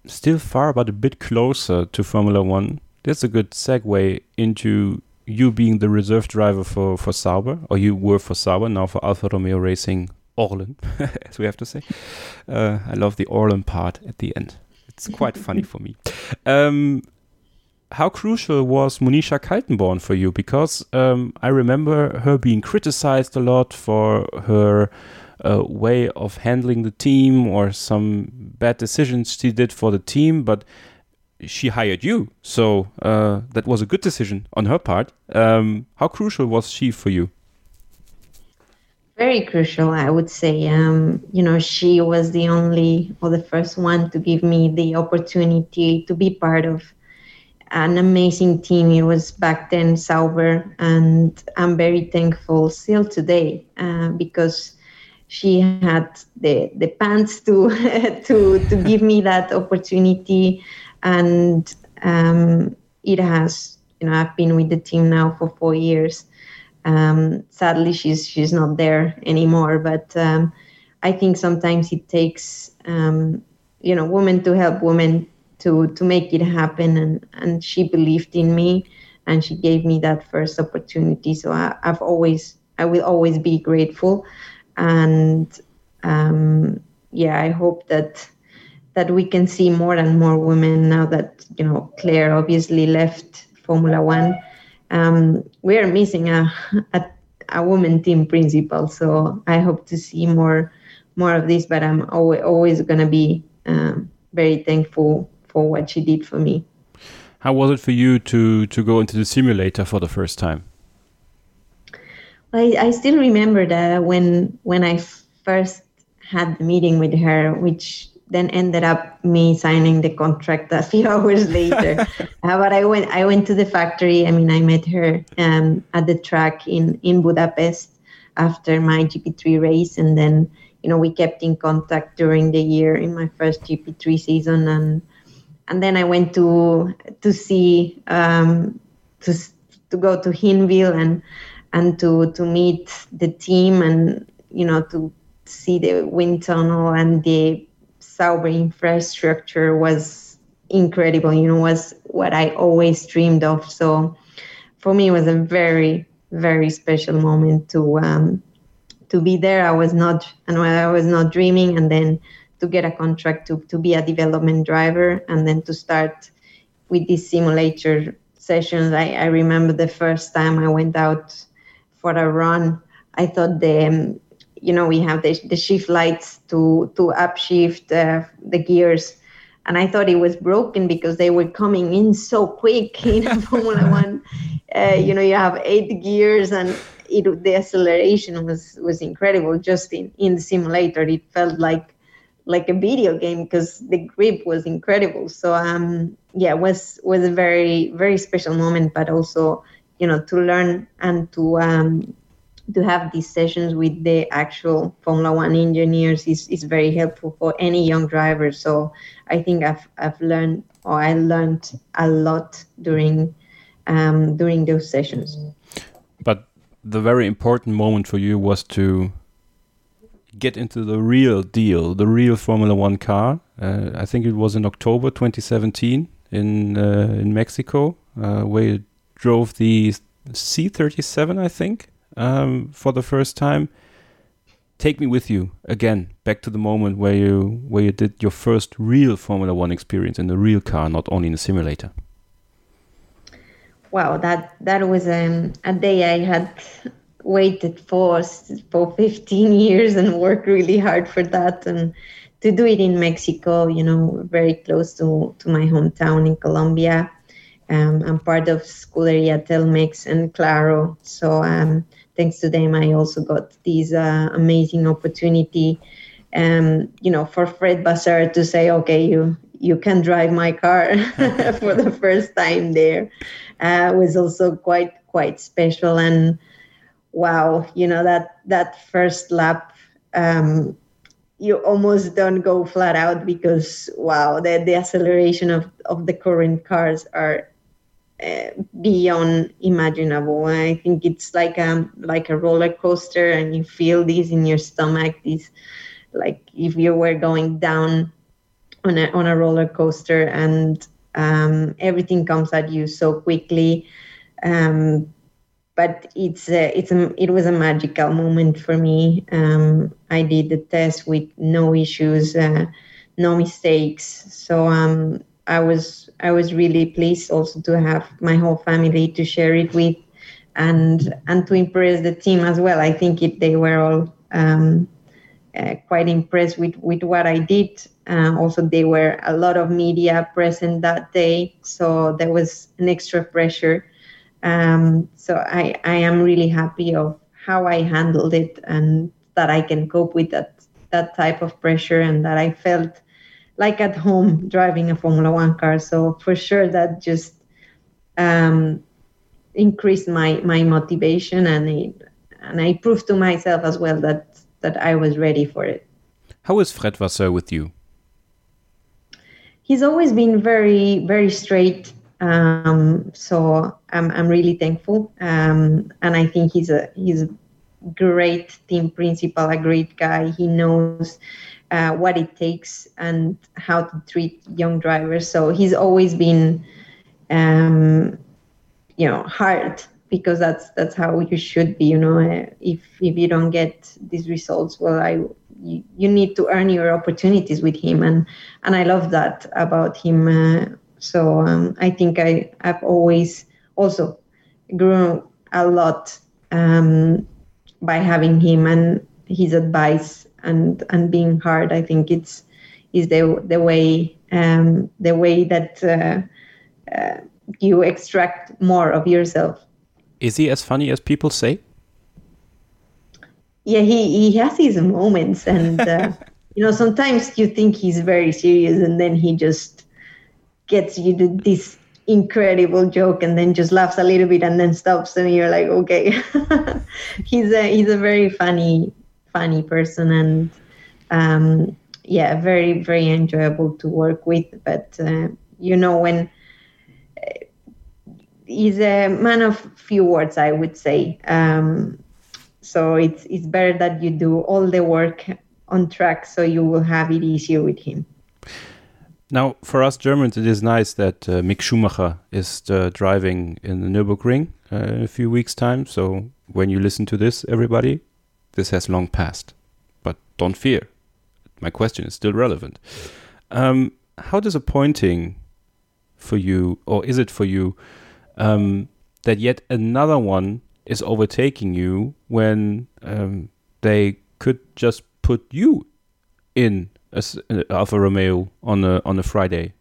C: still far, but a bit closer to Formula One. That's a good segue into you being the reserve driver for, for Sauber, or you were for Sauber, now for Alfa Romeo Racing Orlen, as we have to say. Uh, I love the Orlen part at the end. It's quite funny for me. Um, how crucial was Monisha Kaltenborn for you? Because um, I remember her being criticized a lot for her uh, way of handling the team or some bad decisions she did for the team, but she hired you, so uh, that was a good decision on her part. Um, how crucial was she for you?
D: Very crucial, I would say. Um, you know, she was the only or the first one to give me the opportunity to be part of an amazing team. It was back then Sauber, and I'm very thankful still today uh, because she had the the pants to to to give me that opportunity and um, it has you know I've been with the team now for four years. Um, sadly, she's she's not there anymore, but um, I think sometimes it takes um, you know women to help women to to make it happen, and and she believed in me, and she gave me that first opportunity. So I, I've always I will always be grateful, and um, yeah, I hope that that we can see more and more women now that you know Claire obviously left Formula One. Um, we are missing a, a a woman team principal, so I hope to see more more of this. But I'm always always gonna be um, very thankful for what she did for me.
C: How was it for you to to go into the simulator for the first time?
D: I, I still remember that when when I first had the meeting with her, which then ended up me signing the contract a few hours later. uh, but I went I went to the factory. I mean, I met her um, at the track in in Budapest after my GP3 race, and then you know we kept in contact during the year in my first GP3 season, and and then I went to to see um, to to go to Hinwil and and to to meet the team and you know to see the wind tunnel and the Sauber infrastructure was incredible. You know, was what I always dreamed of. So for me, it was a very very special moment to um, to be there. I was not and I was not dreaming, and then to get a contract to to be a development driver, and then to start with these simulator sessions. I, I remember the first time I went out for a run. I thought the um, you know we have the, the shift lights to to upshift uh, the gears and I thought it was broken because they were coming in so quick in Formula One. Uh, you know, you have eight gears, and it, the acceleration was was incredible. Just in in the simulator, it felt like like a video game because the grip was incredible. So um, yeah, was was a very very special moment, but also you know to learn and to um, to have these sessions with the actual Formula One engineers is, is very helpful for any young driver. So I think I've I've learned or I learned a lot during um, during those sessions.
C: But the very important moment for you was to get into the real deal, the real Formula One car. Uh, I think it was in October 2017 in uh, in Mexico, uh, where you drove the C37, I think um, for the first time. Take me with you again back to the moment where you where you did your first real Formula One experience in the real car, not only in a simulator.
D: Wow, that that was um, a day I had waited for for 15 years and worked really hard for that and to do it in Mexico, you know, very close to, to my hometown in Colombia. Um, I'm part of Scuderia Telmex and Claro. So um, thanks to them, I also got this uh, amazing opportunity, um, you know, for Fred Vasseur to say, okay, you you can drive my car for the first time there uh, was also quite quite special and wow, you know that that first lap. Um, you almost don't go flat out because wow the, the acceleration of, of the current cars are uh, beyond imaginable. I think it's like a um, like a roller coaster, and you feel this in your stomach. This, like if you were going down on a on a roller coaster, and um, everything comes at you so quickly. Um, but it's it's a, it was a magical moment for me. Um, I did the test with no issues, uh, no mistakes. So um, I was I was really pleased also to have my whole family to share it with, and and to impress the team as well. I think it, they were all um, uh, quite impressed with with what I did. Uh, also, there were a lot of media present that day, so there was an extra pressure. Um, so I I am really happy of how I handled it and that I can cope with that that type of pressure and that I felt like at home driving a Formula One car. So for sure that just um, increased my my motivation and it, and I proved to myself as well that that I was ready for it.
C: How is Fred Vasseur with you?
D: He's always been very very straight. Um, so I'm I'm really thankful, um, and I think he's a he's a great team principal, a great guy. He knows uh, what it takes and how to treat young drivers. So he's always been, um, you know, hard because that's that's how you should be. You know, uh, if if you don't get these results, well, I you, you need to earn your opportunities with him, and and I love that about him. Uh, so um, I think I I've always also grown a lot um, by having him and his advice and and being hard. I think it's is the the way um, the way that uh, uh, you extract more of yourself.
C: Is he as funny as people say?
D: Yeah, he he has his moments, and uh, you know sometimes you think he's very serious, and then he just gets you to this incredible joke and then just laughs a little bit and then stops and you're like okay he's a he's a very funny funny person and um, yeah, very very enjoyable to work with. But uh, you know when he's a man of few words, I would say. Um, so it's it's better that you do all the work on track, so you will have it easier with him.
C: Now, for us Germans, it is nice that uh, Mick Schumacher is uh, driving in the Nürburgring uh, in a few weeks' time. So when you listen to this, everybody, this has long passed. But don't fear, my question is still relevant. Um, how disappointing for you, or is it for you, um, that yet another one is overtaking you when um, they could just put you in as uh, Alfa Romeo on a on a Friday.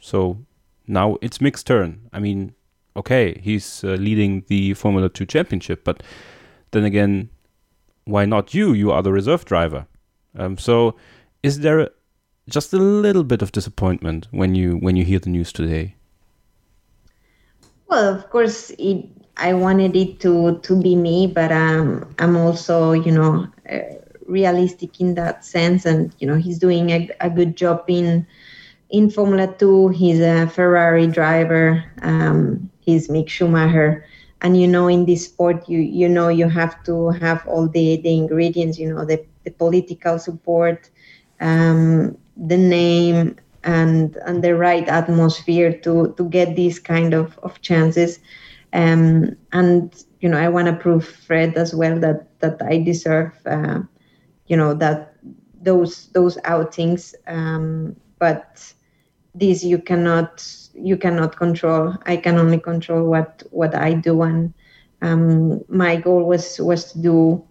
C: So now it's Mick's turn. I mean, okay, he's uh, leading the Formula 2 championship, but then again, why not you? You are the reserve driver. Um, so is there just a little bit of disappointment when you when you hear the news today?
D: Well, of course, it, I wanted it to to be me, but um, I'm also, you know, uh, realistic in that sense, and you know, he's doing a, a good job in in Formula Two. He's a Ferrari driver. Um, he's Mick Schumacher, and you know, in this sport, you you know, you have to have all the the ingredients. You know, the the political support, um, the name, and and the right atmosphere to to get these kind of of chances um, and you know i want to prove fred as well that that i deserve uh, you know that those those outings um, but this you cannot you cannot control i can only control what what i do and um, my goal was was to do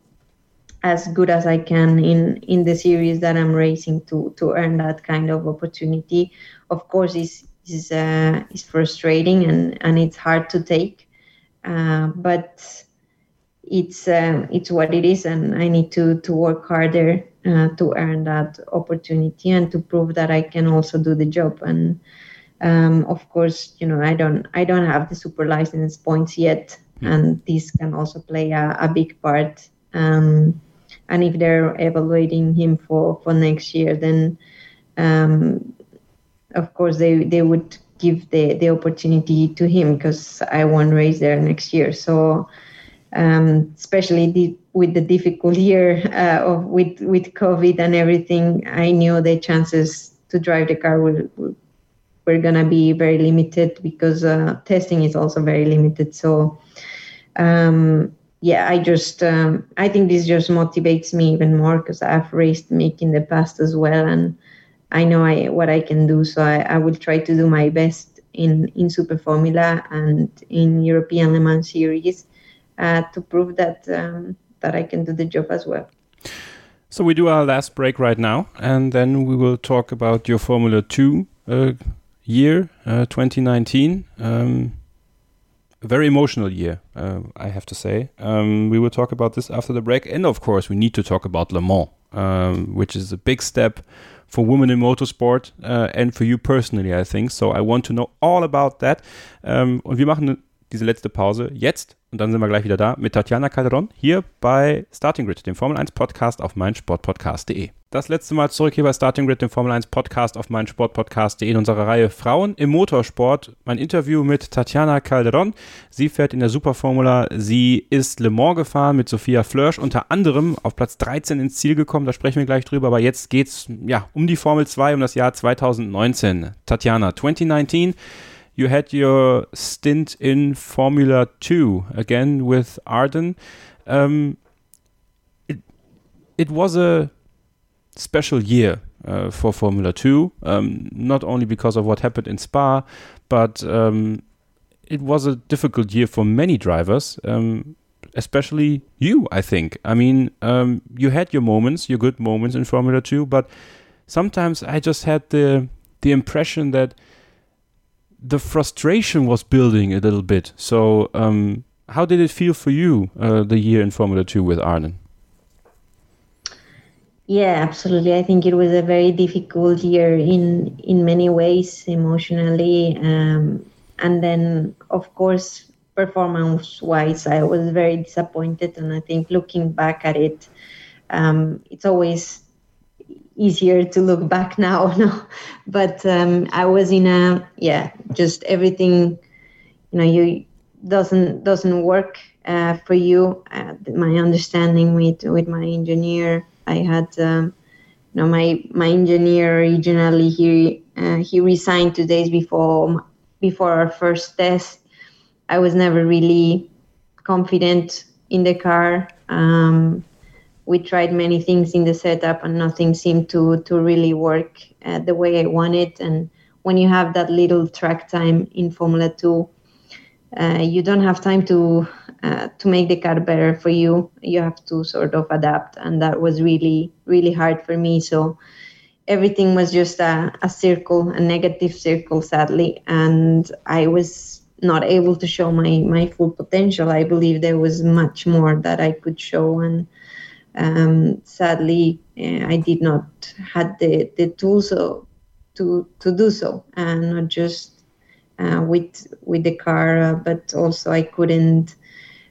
D: as good as I can in in the series that I'm racing to to earn that kind of opportunity. Of course, is is uh, is frustrating and and it's hard to take, uh, but it's uh, it's what it is, and I need to to work harder uh, to earn that opportunity and to prove that I can also do the job. And um, of course, you know, I don't I don't have the super license points yet, mm. and this can also play a, a big part. Um, and if they're evaluating him for for next year, then um, of course they they would give the the opportunity to him because I won't race there next year. So um, especially the, with the difficult year uh, of with with COVID and everything, I knew the chances to drive the car will, were gonna be very limited because uh, testing is also very limited. So um, yeah, I just um, I think this just motivates me even more because I've raced Mick in the past as well, and I know I what I can do. So I, I will try to do my best in in Super Formula and in European Le Mans Series uh, to prove that um, that I can do the job as well.
C: So we do our last break right now, and then we will talk about your Formula Two uh, year, uh, 2019. Um, very emotional year, uh, I have to say. Um, we will talk about this after the break. And of course, we need to talk about Le Mans, um, which is a big step for women in motorsport uh, and for you personally, I think. So I want to know all about that. Um, und wir machen diese letzte Pause jetzt und dann sind wir gleich wieder da mit Tatjana Calderon hier bei Starting Grid, dem Formel 1 Podcast auf meinsportpodcast.de. Das letzte Mal zurück hier bei Starting Grid, dem Formel 1 Podcast auf meinsportpodcast.de in unserer Reihe Frauen im Motorsport. Mein Interview mit Tatjana Calderon. Sie fährt in der Superformula. Sie ist Le Mans gefahren mit Sophia Flörsch, unter anderem auf Platz 13 ins Ziel gekommen. Da sprechen wir gleich drüber. Aber jetzt geht's ja um die Formel 2, um das Jahr 2019. Tatjana, 2019. You had your stint in Formula Two again with Arden. Um, it it was a special year uh, for Formula Two, um, not only because of what happened in Spa, but um, it was a difficult year for many drivers. Um, especially you, I think. I mean, um, you had your moments, your good moments in Formula Two, but sometimes I just had the the impression that the frustration was building a little bit. So, um, how did it feel for you uh, the year in Formula Two with Arden?
D: Yeah, absolutely. I think it was a very difficult year in in many ways, emotionally, um, and then of course performance wise, I was very disappointed. And I think looking back at it, um, it's always easier to look back now no? But um, i was in a yeah just everything you know you doesn't doesn't work uh, for you. Uh, my understanding with with my engineer i had um, you know my my engineer originally he uh, he resigned two days before before our first test. I was never really confident in the car. Um, we tried many things in the setup and nothing seemed to to really work uh, the way I wanted. And when you have that little track time in Formula Two, uh, you don't have time to uh, to make the car better for you. You have to sort of adapt, and that was really really hard for me. So everything was just a, a circle, a negative circle, sadly, and I was not able to show my my full potential. I believe there was much more that I could show and um, sadly, uh, I did not had the, the tools so, to to do so, and not just uh, with with the car, uh, but also I couldn't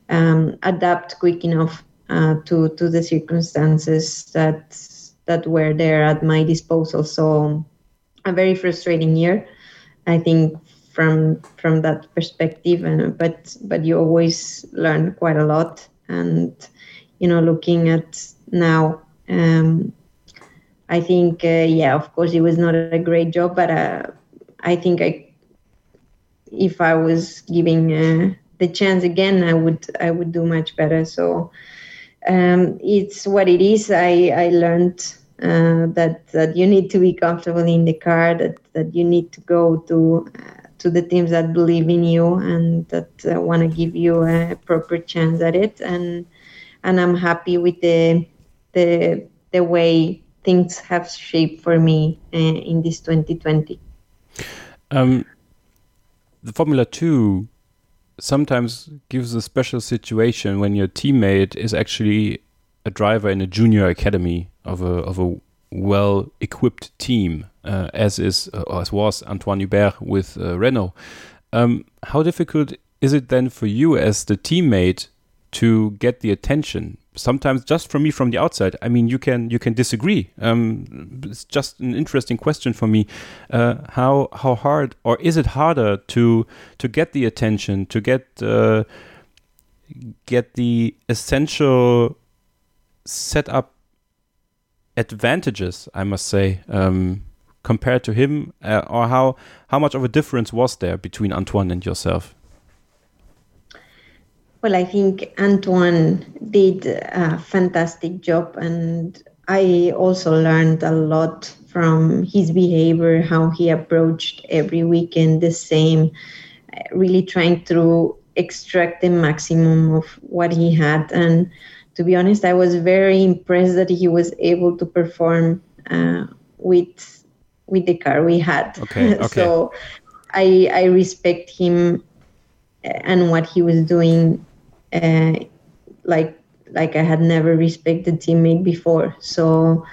D: um, adapt quick enough uh, to to the circumstances that that were there at my disposal. So a very frustrating year, I think from from that perspective. And but but you always learn quite a lot and you know, looking at now, um, I think, uh, yeah, of course, it was not a great job, but uh, I think I, if I was giving uh, the chance again, I would, I would do much better. So um, it's what it is. I, I learned uh, that that you need to be comfortable in the car, that that you need to go to uh, to the teams that believe in you and that uh, want to give you a proper chance at it, and and I'm happy with the the the way things have shaped for me uh, in this 2020. Um,
C: the Formula Two sometimes gives a special situation when your teammate is actually a driver in a junior academy of a of a well equipped team, uh, as is uh, as was Antoine Hubert with uh, Renault. Um, how difficult is it then for you as the teammate to get the attention. Sometimes just from me from the outside. I mean you can you can disagree. Um, it's just an interesting question for me uh, how how hard or is it harder to to get the attention to get uh, get the essential setup advantages i must say um, compared to him uh, or how how much of a difference was there between antoine and yourself
D: well, I think Antoine did a fantastic job, and I also learned a lot from his behavior, how he approached every weekend the same, really trying to extract the maximum of what he had. And to be honest, I was very impressed that he was able to perform uh, with with the car we had.
C: Okay, okay.
D: so I I respect him and what he was doing like like I had never respected teammate before. So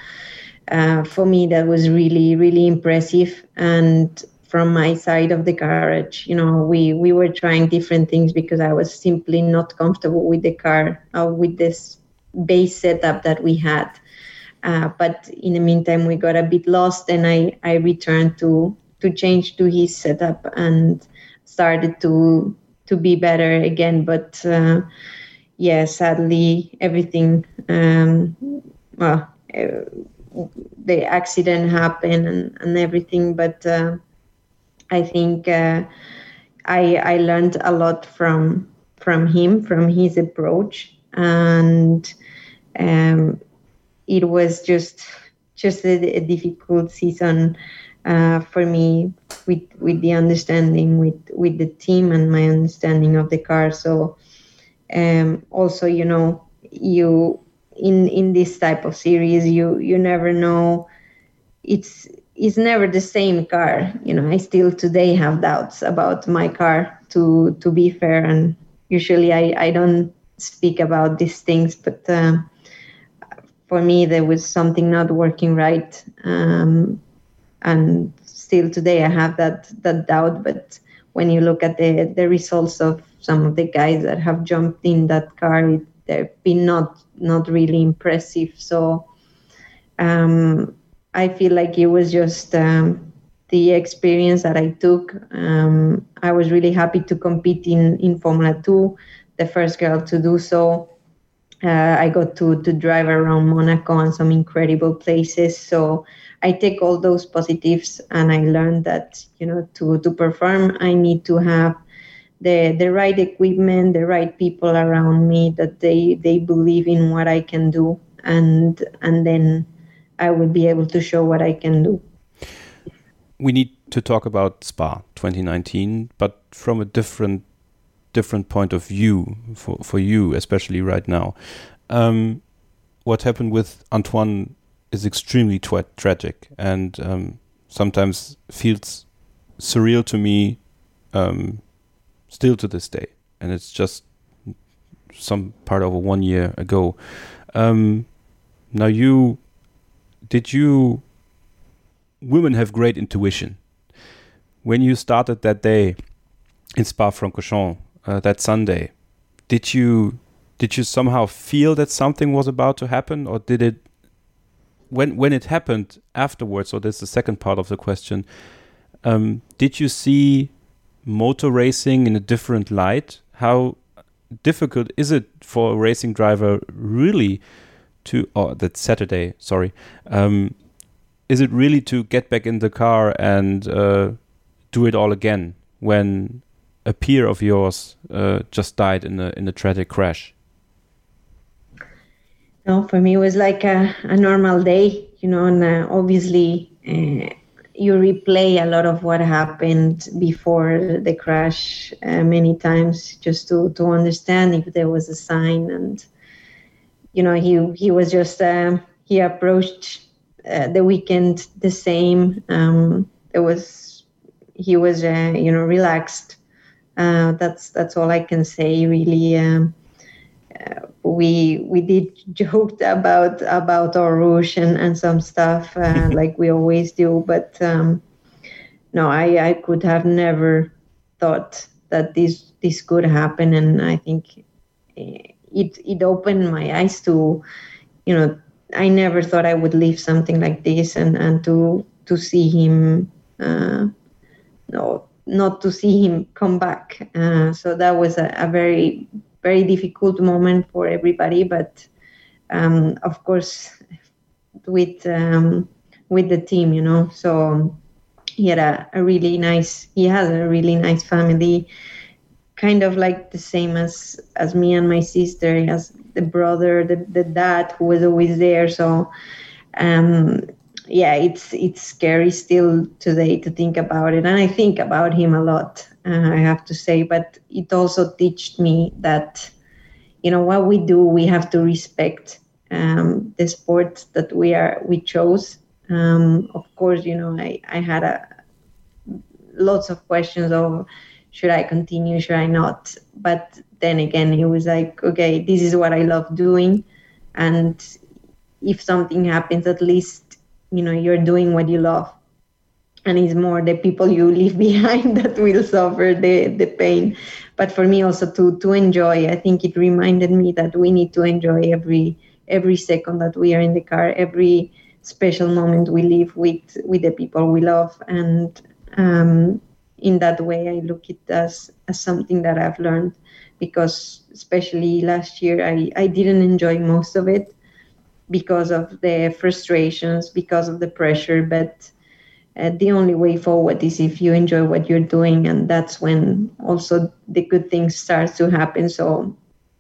D: uh, for me, that was really really impressive. And from my side of the garage, you know, we we were trying different things because I was simply not comfortable with the car uh, with this base setup that we had. Uh, but in the meantime, we got a bit lost, and I I returned to to change to his setup and started to to be better again. But uh, yeah, sadly, everything, um, well, uh, the accident happened and, and everything. But uh, I think uh, I, I learned a lot from from him, from his approach, and um, it was just just a, a difficult season uh, for me with with the understanding with with the team and my understanding of the car. So um, also you know you in in this type of series you you never know. It's it's never the same car you know. I still today have doubts about my car to to be fair. And usually i i don't speak about these things but uh, for me there was something not working right. Um, and still today I have that that doubt. But when you look at the the results of some of the guys that have jumped in that car, they've been not not really impressive. So um, I feel like it was just um, the experience that I took. Um, I was really happy to compete in, in Formula 2, the first girl to do so. Uh, I got to, to drive around Monaco and some incredible places. So I take all those positives and I learned that, you know, to, to perform, I need to have the, the right equipment, the right people around me that they, they believe in what I can do. And, and then I will be able to show what I can do.
C: We need to talk about Spa 2019, but from a different different point of view for, for you, especially right now. Um, what happened with Antoine is extremely tra tragic and um, sometimes feels surreal to me um, still to this day. And it's just some part of a one year ago. Um, now you did you women have great intuition when you started that day in Spa-Francorchamps uh, that Sunday did you did you somehow feel that something was about to happen or did it when when it happened afterwards so that's the second part of the question um, did you see motor racing in a different light? How difficult is it for a racing driver really to oh that Saturday sorry um, is it really to get back in the car and uh, do it all again when a peer of yours uh, just died in a in a tragic crash
D: no for me it was like a, a normal day you know and uh, obviously uh, you replay a lot of what happened before the crash uh, many times just to to understand if there was a sign and you know he he was just uh, he approached uh, the weekend the same. Um, it was he was uh, you know relaxed. Uh, that's that's all I can say. Really, um, uh, we we did joked about about our rouge and, and some stuff uh, like we always do, but um, no, I I could have never thought that this this could happen, and I think it it opened my eyes to you know i never thought i would leave something like this and and to to see him uh, no not to see him come back. Uh, so that was a, a, very very difficult moment for everybody but um, of course with um, with the team you know? So he had a, a really nice he has a really nice family kind of like the same as as me and my sister as the brother the, the dad who was always there so um yeah it's it's scary still today to think about it and i think about him a lot uh, i have to say but it also taught me that you know what we do we have to respect um, the sport that we are we chose um, of course you know i i had a lots of questions of should I continue? Should I not? But then again, he was like, okay, this is what I love doing. And if something happens, at least, you know, you're doing what you love. And it's more the people you leave behind that will suffer the, the pain. But for me also to, to enjoy, I think it reminded me that we need to enjoy every every second that we are in the car, every special moment we live with with the people we love. And um, in that way i look it as as something that i've learned because especially last year i i didn't enjoy most of it because of the frustrations because of the pressure but uh, the only way forward is if you enjoy what you're doing and that's when also the good things start to happen. So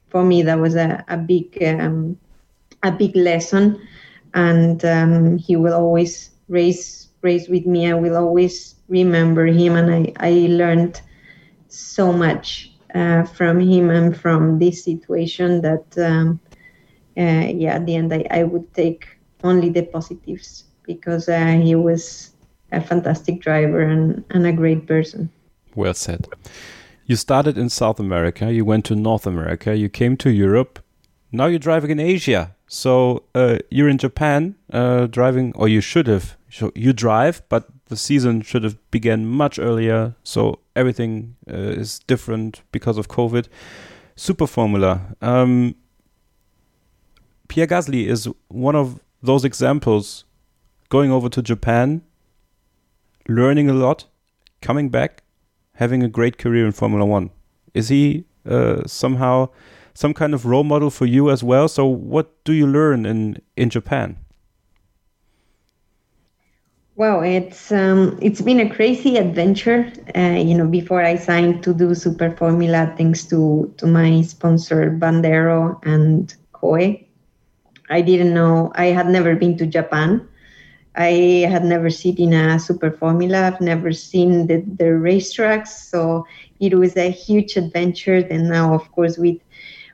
D: for me that was a, a big um, a big lesson and um, he will always race race with me. I will always remember him, and I, I learned so much uh, from him and from this situation that, um, uh, yeah, at the end, I, I would take only the positives because uh, he was a fantastic driver and, and a great person.
C: Well said. You started in South America, you went to North America, you came to Europe, now you're driving in Asia. So uh, you're in Japan uh, driving, or you should have. So you drive, but the season should have began much earlier. So everything uh, is different because of COVID. Super Formula. Um, Pierre Gasly is one of those examples going over to Japan, learning a lot, coming back, having a great career in Formula One. Is he uh, somehow some kind of role model for you as well? So, what do you learn in in Japan?
D: Well, it's um, it's been a crazy adventure. Uh, you know, before I signed to do Super Formula, thanks to to my sponsor Bandero and Koei, I didn't know. I had never been to Japan. I had never seen in a Super Formula. I've never seen the, the racetracks, so it was a huge adventure. And now, of course, with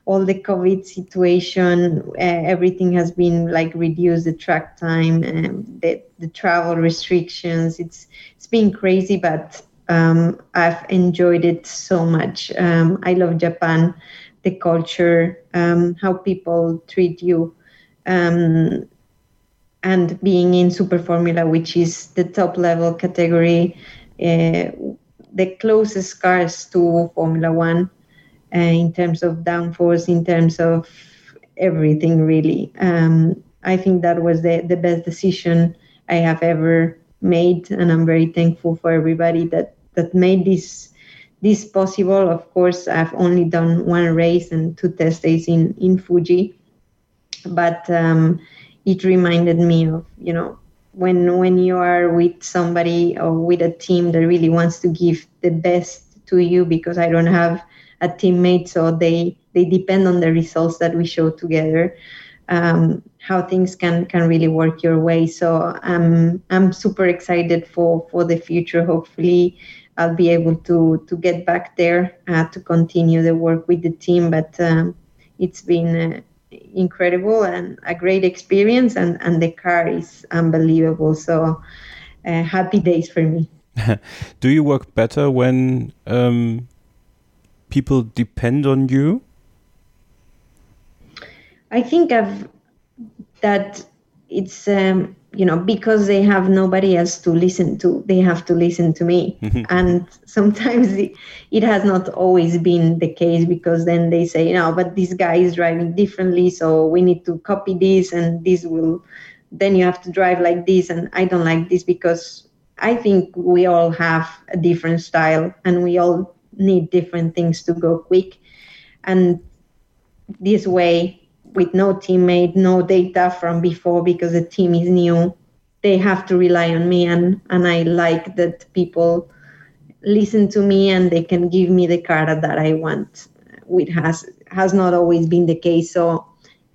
D: all the COVID situation, uh, everything has been like reduced the track time and the, the travel restrictions. It's it's been crazy, but um, I've enjoyed it so much. Um, I love Japan, the culture, um, how people treat you, um, and being in Super Formula, which is the top level category, uh, the closest cars to Formula One uh, in terms of downforce, in terms of everything, really. Um, I think that was the, the best decision I have ever made, and I'm very thankful for everybody that, that made this this possible. Of course, I've only done one race and two test days in, in Fuji, but um, it reminded me of, you know, when when you are with somebody or with a team that really wants to give the best to you because I don't have a teammate, so they they depend on the results that we show together. Um, how things can can really work your way. So I'm I'm super excited for for the future. Hopefully, I'll be able to to get back there uh, to continue the work with the team. But um, it's been incredible and a great experience, and and the car is unbelievable. So uh, happy days for me.
C: Do you work better when um, people depend on you?
D: I think I've that it's um, you know because they have nobody else to listen to they have to listen to me mhm. and sometimes it, it, has not always been the case because then they say no but this guy is driving differently so we need to copy this and this will then you have to drive like this and i don't like this because i think we all have a different style and we all need different things to go quick. And this way, with no teammate, no data from before because the team is new, they have to rely on me. And, and I like that people listen to me and they can give me the car that I want, which has has not always been the case. So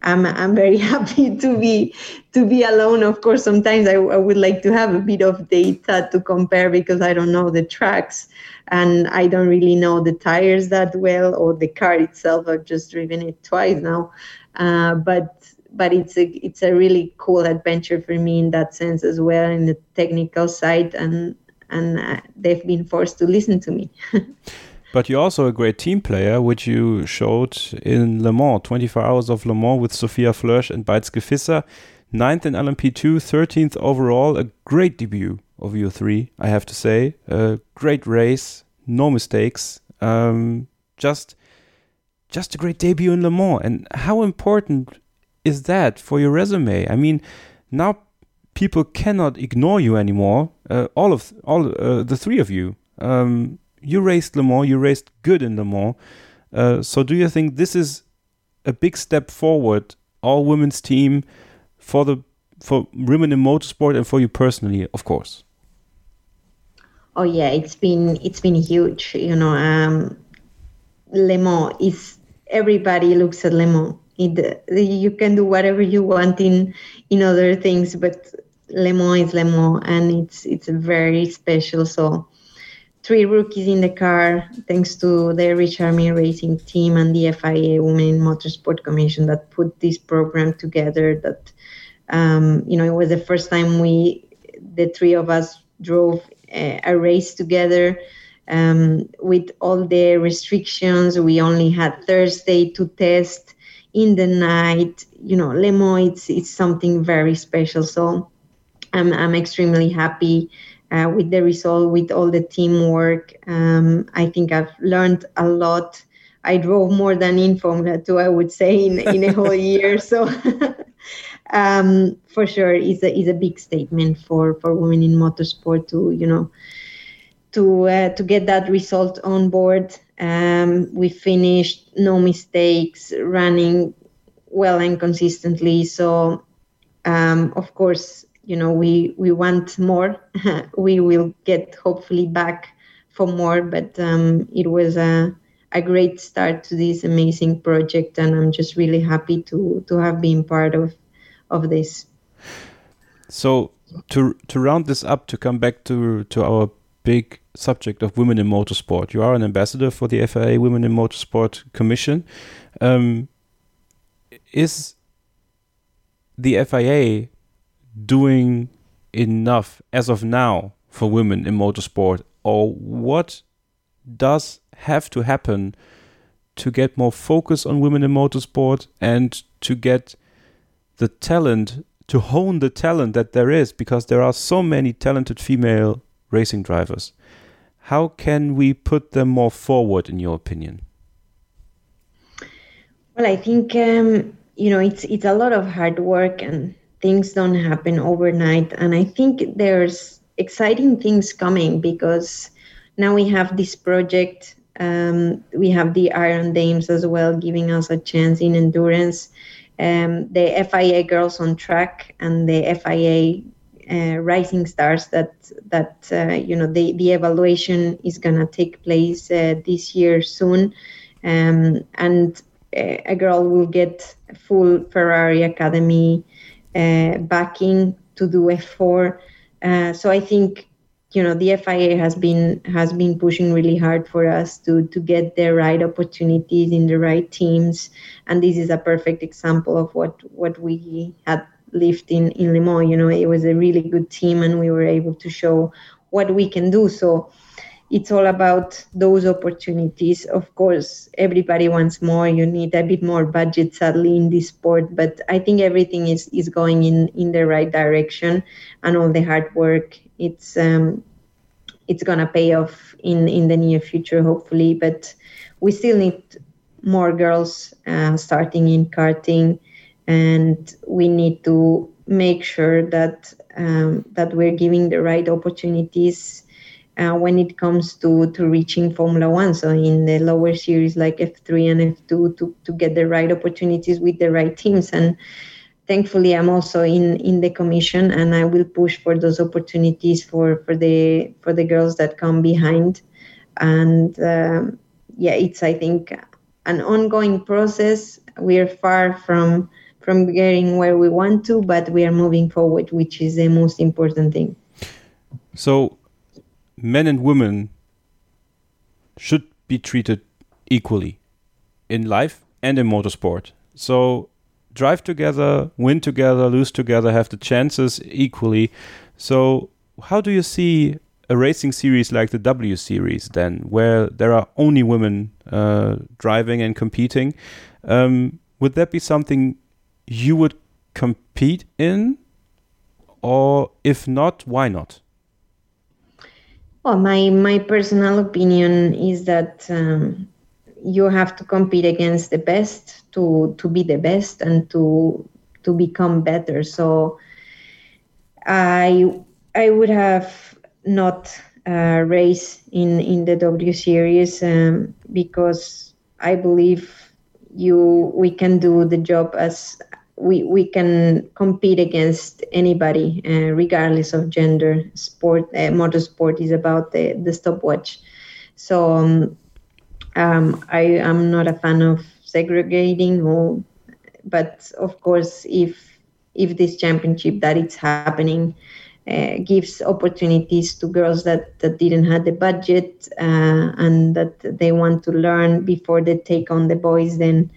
D: I'm I'm very happy to be to be alone. Of course, sometimes I, I would like to have a bit of data to compare because I don't know the tracks and I don't really know the tires that well or the car itself. I've just driven it twice now, uh, but but it's a it's a really cool adventure for me in that sense as well in the technical side and and uh, they've been forced to listen to me.
C: But you're also a great team player, which you showed in Le Mans, 24 hours of Le Mans with Sophia Flörsch and Beitske Visser. Ninth in LMP2, 13th overall. A great debut of you three, I have to say. A great race, no mistakes. Um, just, just a great debut in Le Mans. And how important is that for your resume? I mean, now people cannot ignore you anymore. Uh, all of all uh, the three of you. Um, you raced Le Mans, you raced good in Le Mans. Uh, so do you think this is a big step forward, all women's team for the for women in motorsport and for you personally, of course?
D: Oh yeah, it's been it's been huge. You know, um, Le Mans is everybody looks at Le Mans. It, you can do whatever you want in in other things, but Le Mans is Le Mans, and it's it's very special. So three rookies in the car, thanks to the Richard Mille Racing team and the FIA Women Motorsport Commission that put this program together. That um, you know, it was the first time we, the three of us, drove a, a race together. Um, with all the restrictions, we only had Thursday to test in the night. You know, Le Mans, it's, it's something very special. So I'm, I'm extremely happy uh, with the result, with all the teamwork. Um, I think I've learned a lot. I drove more than in Formula 2, I would say, in, in a whole year. So um, for sure it's a is a big statement for for women in motorsport to you know to uh, to get that result on board. Um, we finished no mistakes, running well and consistently. So um, of course, you know we we want more. we will get hopefully back for more, but um, it was a a great start to this amazing project, and I'm just really happy to to have been part of of this.
C: So to to round this up, to come back to to our big subject of women in motorsport, you are an ambassador for the FIA Women in Motorsport Commission. Um, is the FIA doing enough as of now for women in motorsport, or what does have to happen to get more focus on women in motorsport and to get the talent to hone the talent that there is because there are so many talented female racing drivers. How can we put them more forward, in your opinion?
D: Well, I think um, you know it's it's a lot of hard work and things don't happen overnight. And I think there's exciting things coming because now we have this project. Um, we have the Iron Dames as well, giving us a chance in endurance. Um, the FIA Girls on Track and the FIA uh, Rising Stars. That that uh, you know the the evaluation is gonna take place uh, this year soon, um, and uh, a girl will get full Ferrari Academy uh, backing to do F4. Uh, so I think you know the FIA has been has been pushing really hard for us to to get the right opportunities in the right teams, and this is a perfect example of what what we had lived in in Le Mans. You know, it was a really good team, and we were able to show what we can do. So it's all about those opportunities. Of course, everybody wants more. You need a bit more budget, sadly, in this sport. But I think everything is, is going in, in the right direction, and all the hard work. It's um, it's gonna pay off in in the near future, hopefully. But we still need more girls uh, starting in karting, and we need to make sure that um, that we're giving the right opportunities uh, when it comes to, to reaching Formula One. So in the lower series like F3 and F2 to, to get the right opportunities with the right teams. And thankfully, I'm also in, in the commission and I will push for those opportunities for, for the for the girls that come behind. And um, yeah, it's I think an ongoing process. We're far from from getting where we want to, but we are moving forward, which is the most important thing.
C: So men and women should be treated equally in life and in motorsport. So drive together, win together, lose together, have the chances equally. So how do you see a racing series like the W Series then, where there are only women uh, driving and competing? Um, would that be something you would compete in? Or if not, why not?
D: Well, my my personal opinion is that um, you have to compete against the best to to be the best and to to become better. So I I would have not uh, race in in the W series um, because I believe you we can do the job as we, we can compete against anybody, uh, regardless of gender. Sport, uh, motorsport is about the, the stopwatch. So um, um, I am not a fan of segregating, or, but of course, if if this championship that it's happening uh, gives opportunities to girls that, that didn't have the budget uh, and that they want to learn before they take on the boys, then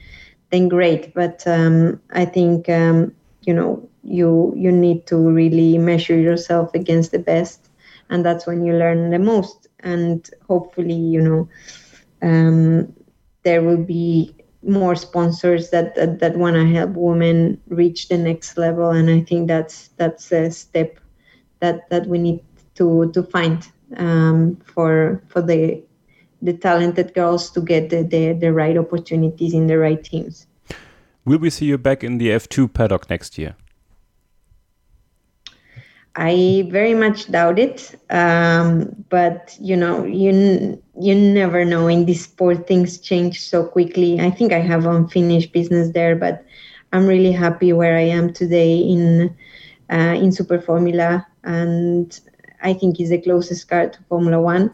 D: then great. But um, I think um, you know you you need to really measure yourself against the best, and that's when you learn the most. And hopefully, you know, um, there will be more sponsors that that, that want to help women reach the next level. And I think that's that's a step that that we need to to find um, for for the the talented girls to get the, the, the right opportunities in the right teams.
C: Will we see you back in the F2 paddock next year?
D: I very much doubt it. Um, but you know, you you never know in this sport. Things change so quickly. I think I have unfinished business there, but I'm really happy where I am today in uh, in Super Formula, and I think it's the closest car to Formula One,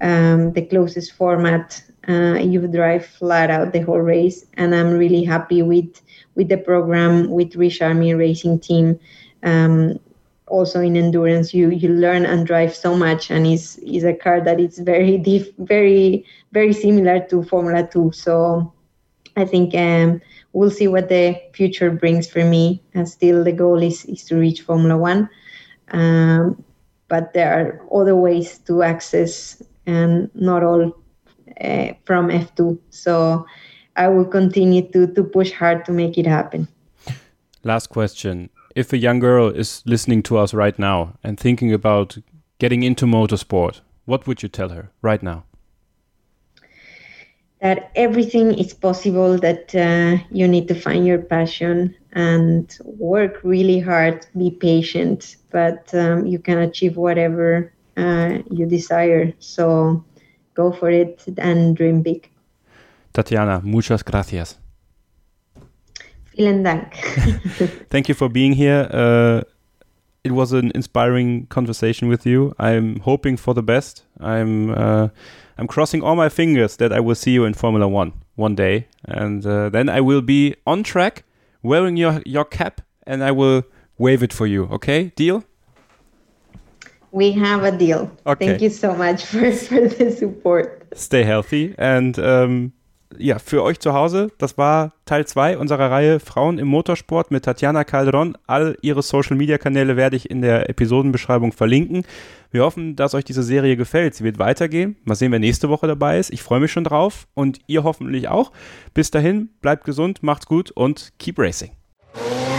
D: um, the closest format. Uh, you drive flat out the whole race, and I'm really happy with with the program with Richard Mille Racing Team. Um, also in endurance, you you learn and drive so much, and is is a car that is very diff, very very similar to Formula Two. So I think um, we'll see what the future brings for me. And still, the goal is is to reach Formula One. Um, but there are other ways to access, and not all uh, from F2. So I will continue to to push hard to make it happen.
C: Last question. If a young girl is listening to us right now and thinking about getting into motorsport, what would you tell her right now?
D: That everything is possible, that uh, you need to find your passion and work really hard, be patient, but um, you can achieve whatever uh, you desire. So go for it and dream big.
C: Tatiana, muchas gracias.
D: Vielen Dank.
C: Thank you for being here. Uh, it was an inspiring conversation with you. I'm hoping for the best. I'm uh, I'm crossing all my fingers that I will see you in Formula One one day, and uh, then I will be on track, wearing your your cap, and I will wave it for you. Okay, deal?
D: We have a deal. Okay. Thank you so much for, for the support.
C: Stay healthy and um, ja, für euch zu Hause, das war Teil 2 unserer Reihe Frauen im Motorsport mit Tatjana Calderon. All ihre Social Media Kanäle werde ich in der Episodenbeschreibung verlinken. Wir hoffen, dass euch diese Serie gefällt. Sie wird weitergehen. Mal sehen, wer nächste Woche dabei ist. Ich freue mich schon drauf und ihr hoffentlich auch. Bis dahin, bleibt gesund, macht's gut und keep racing.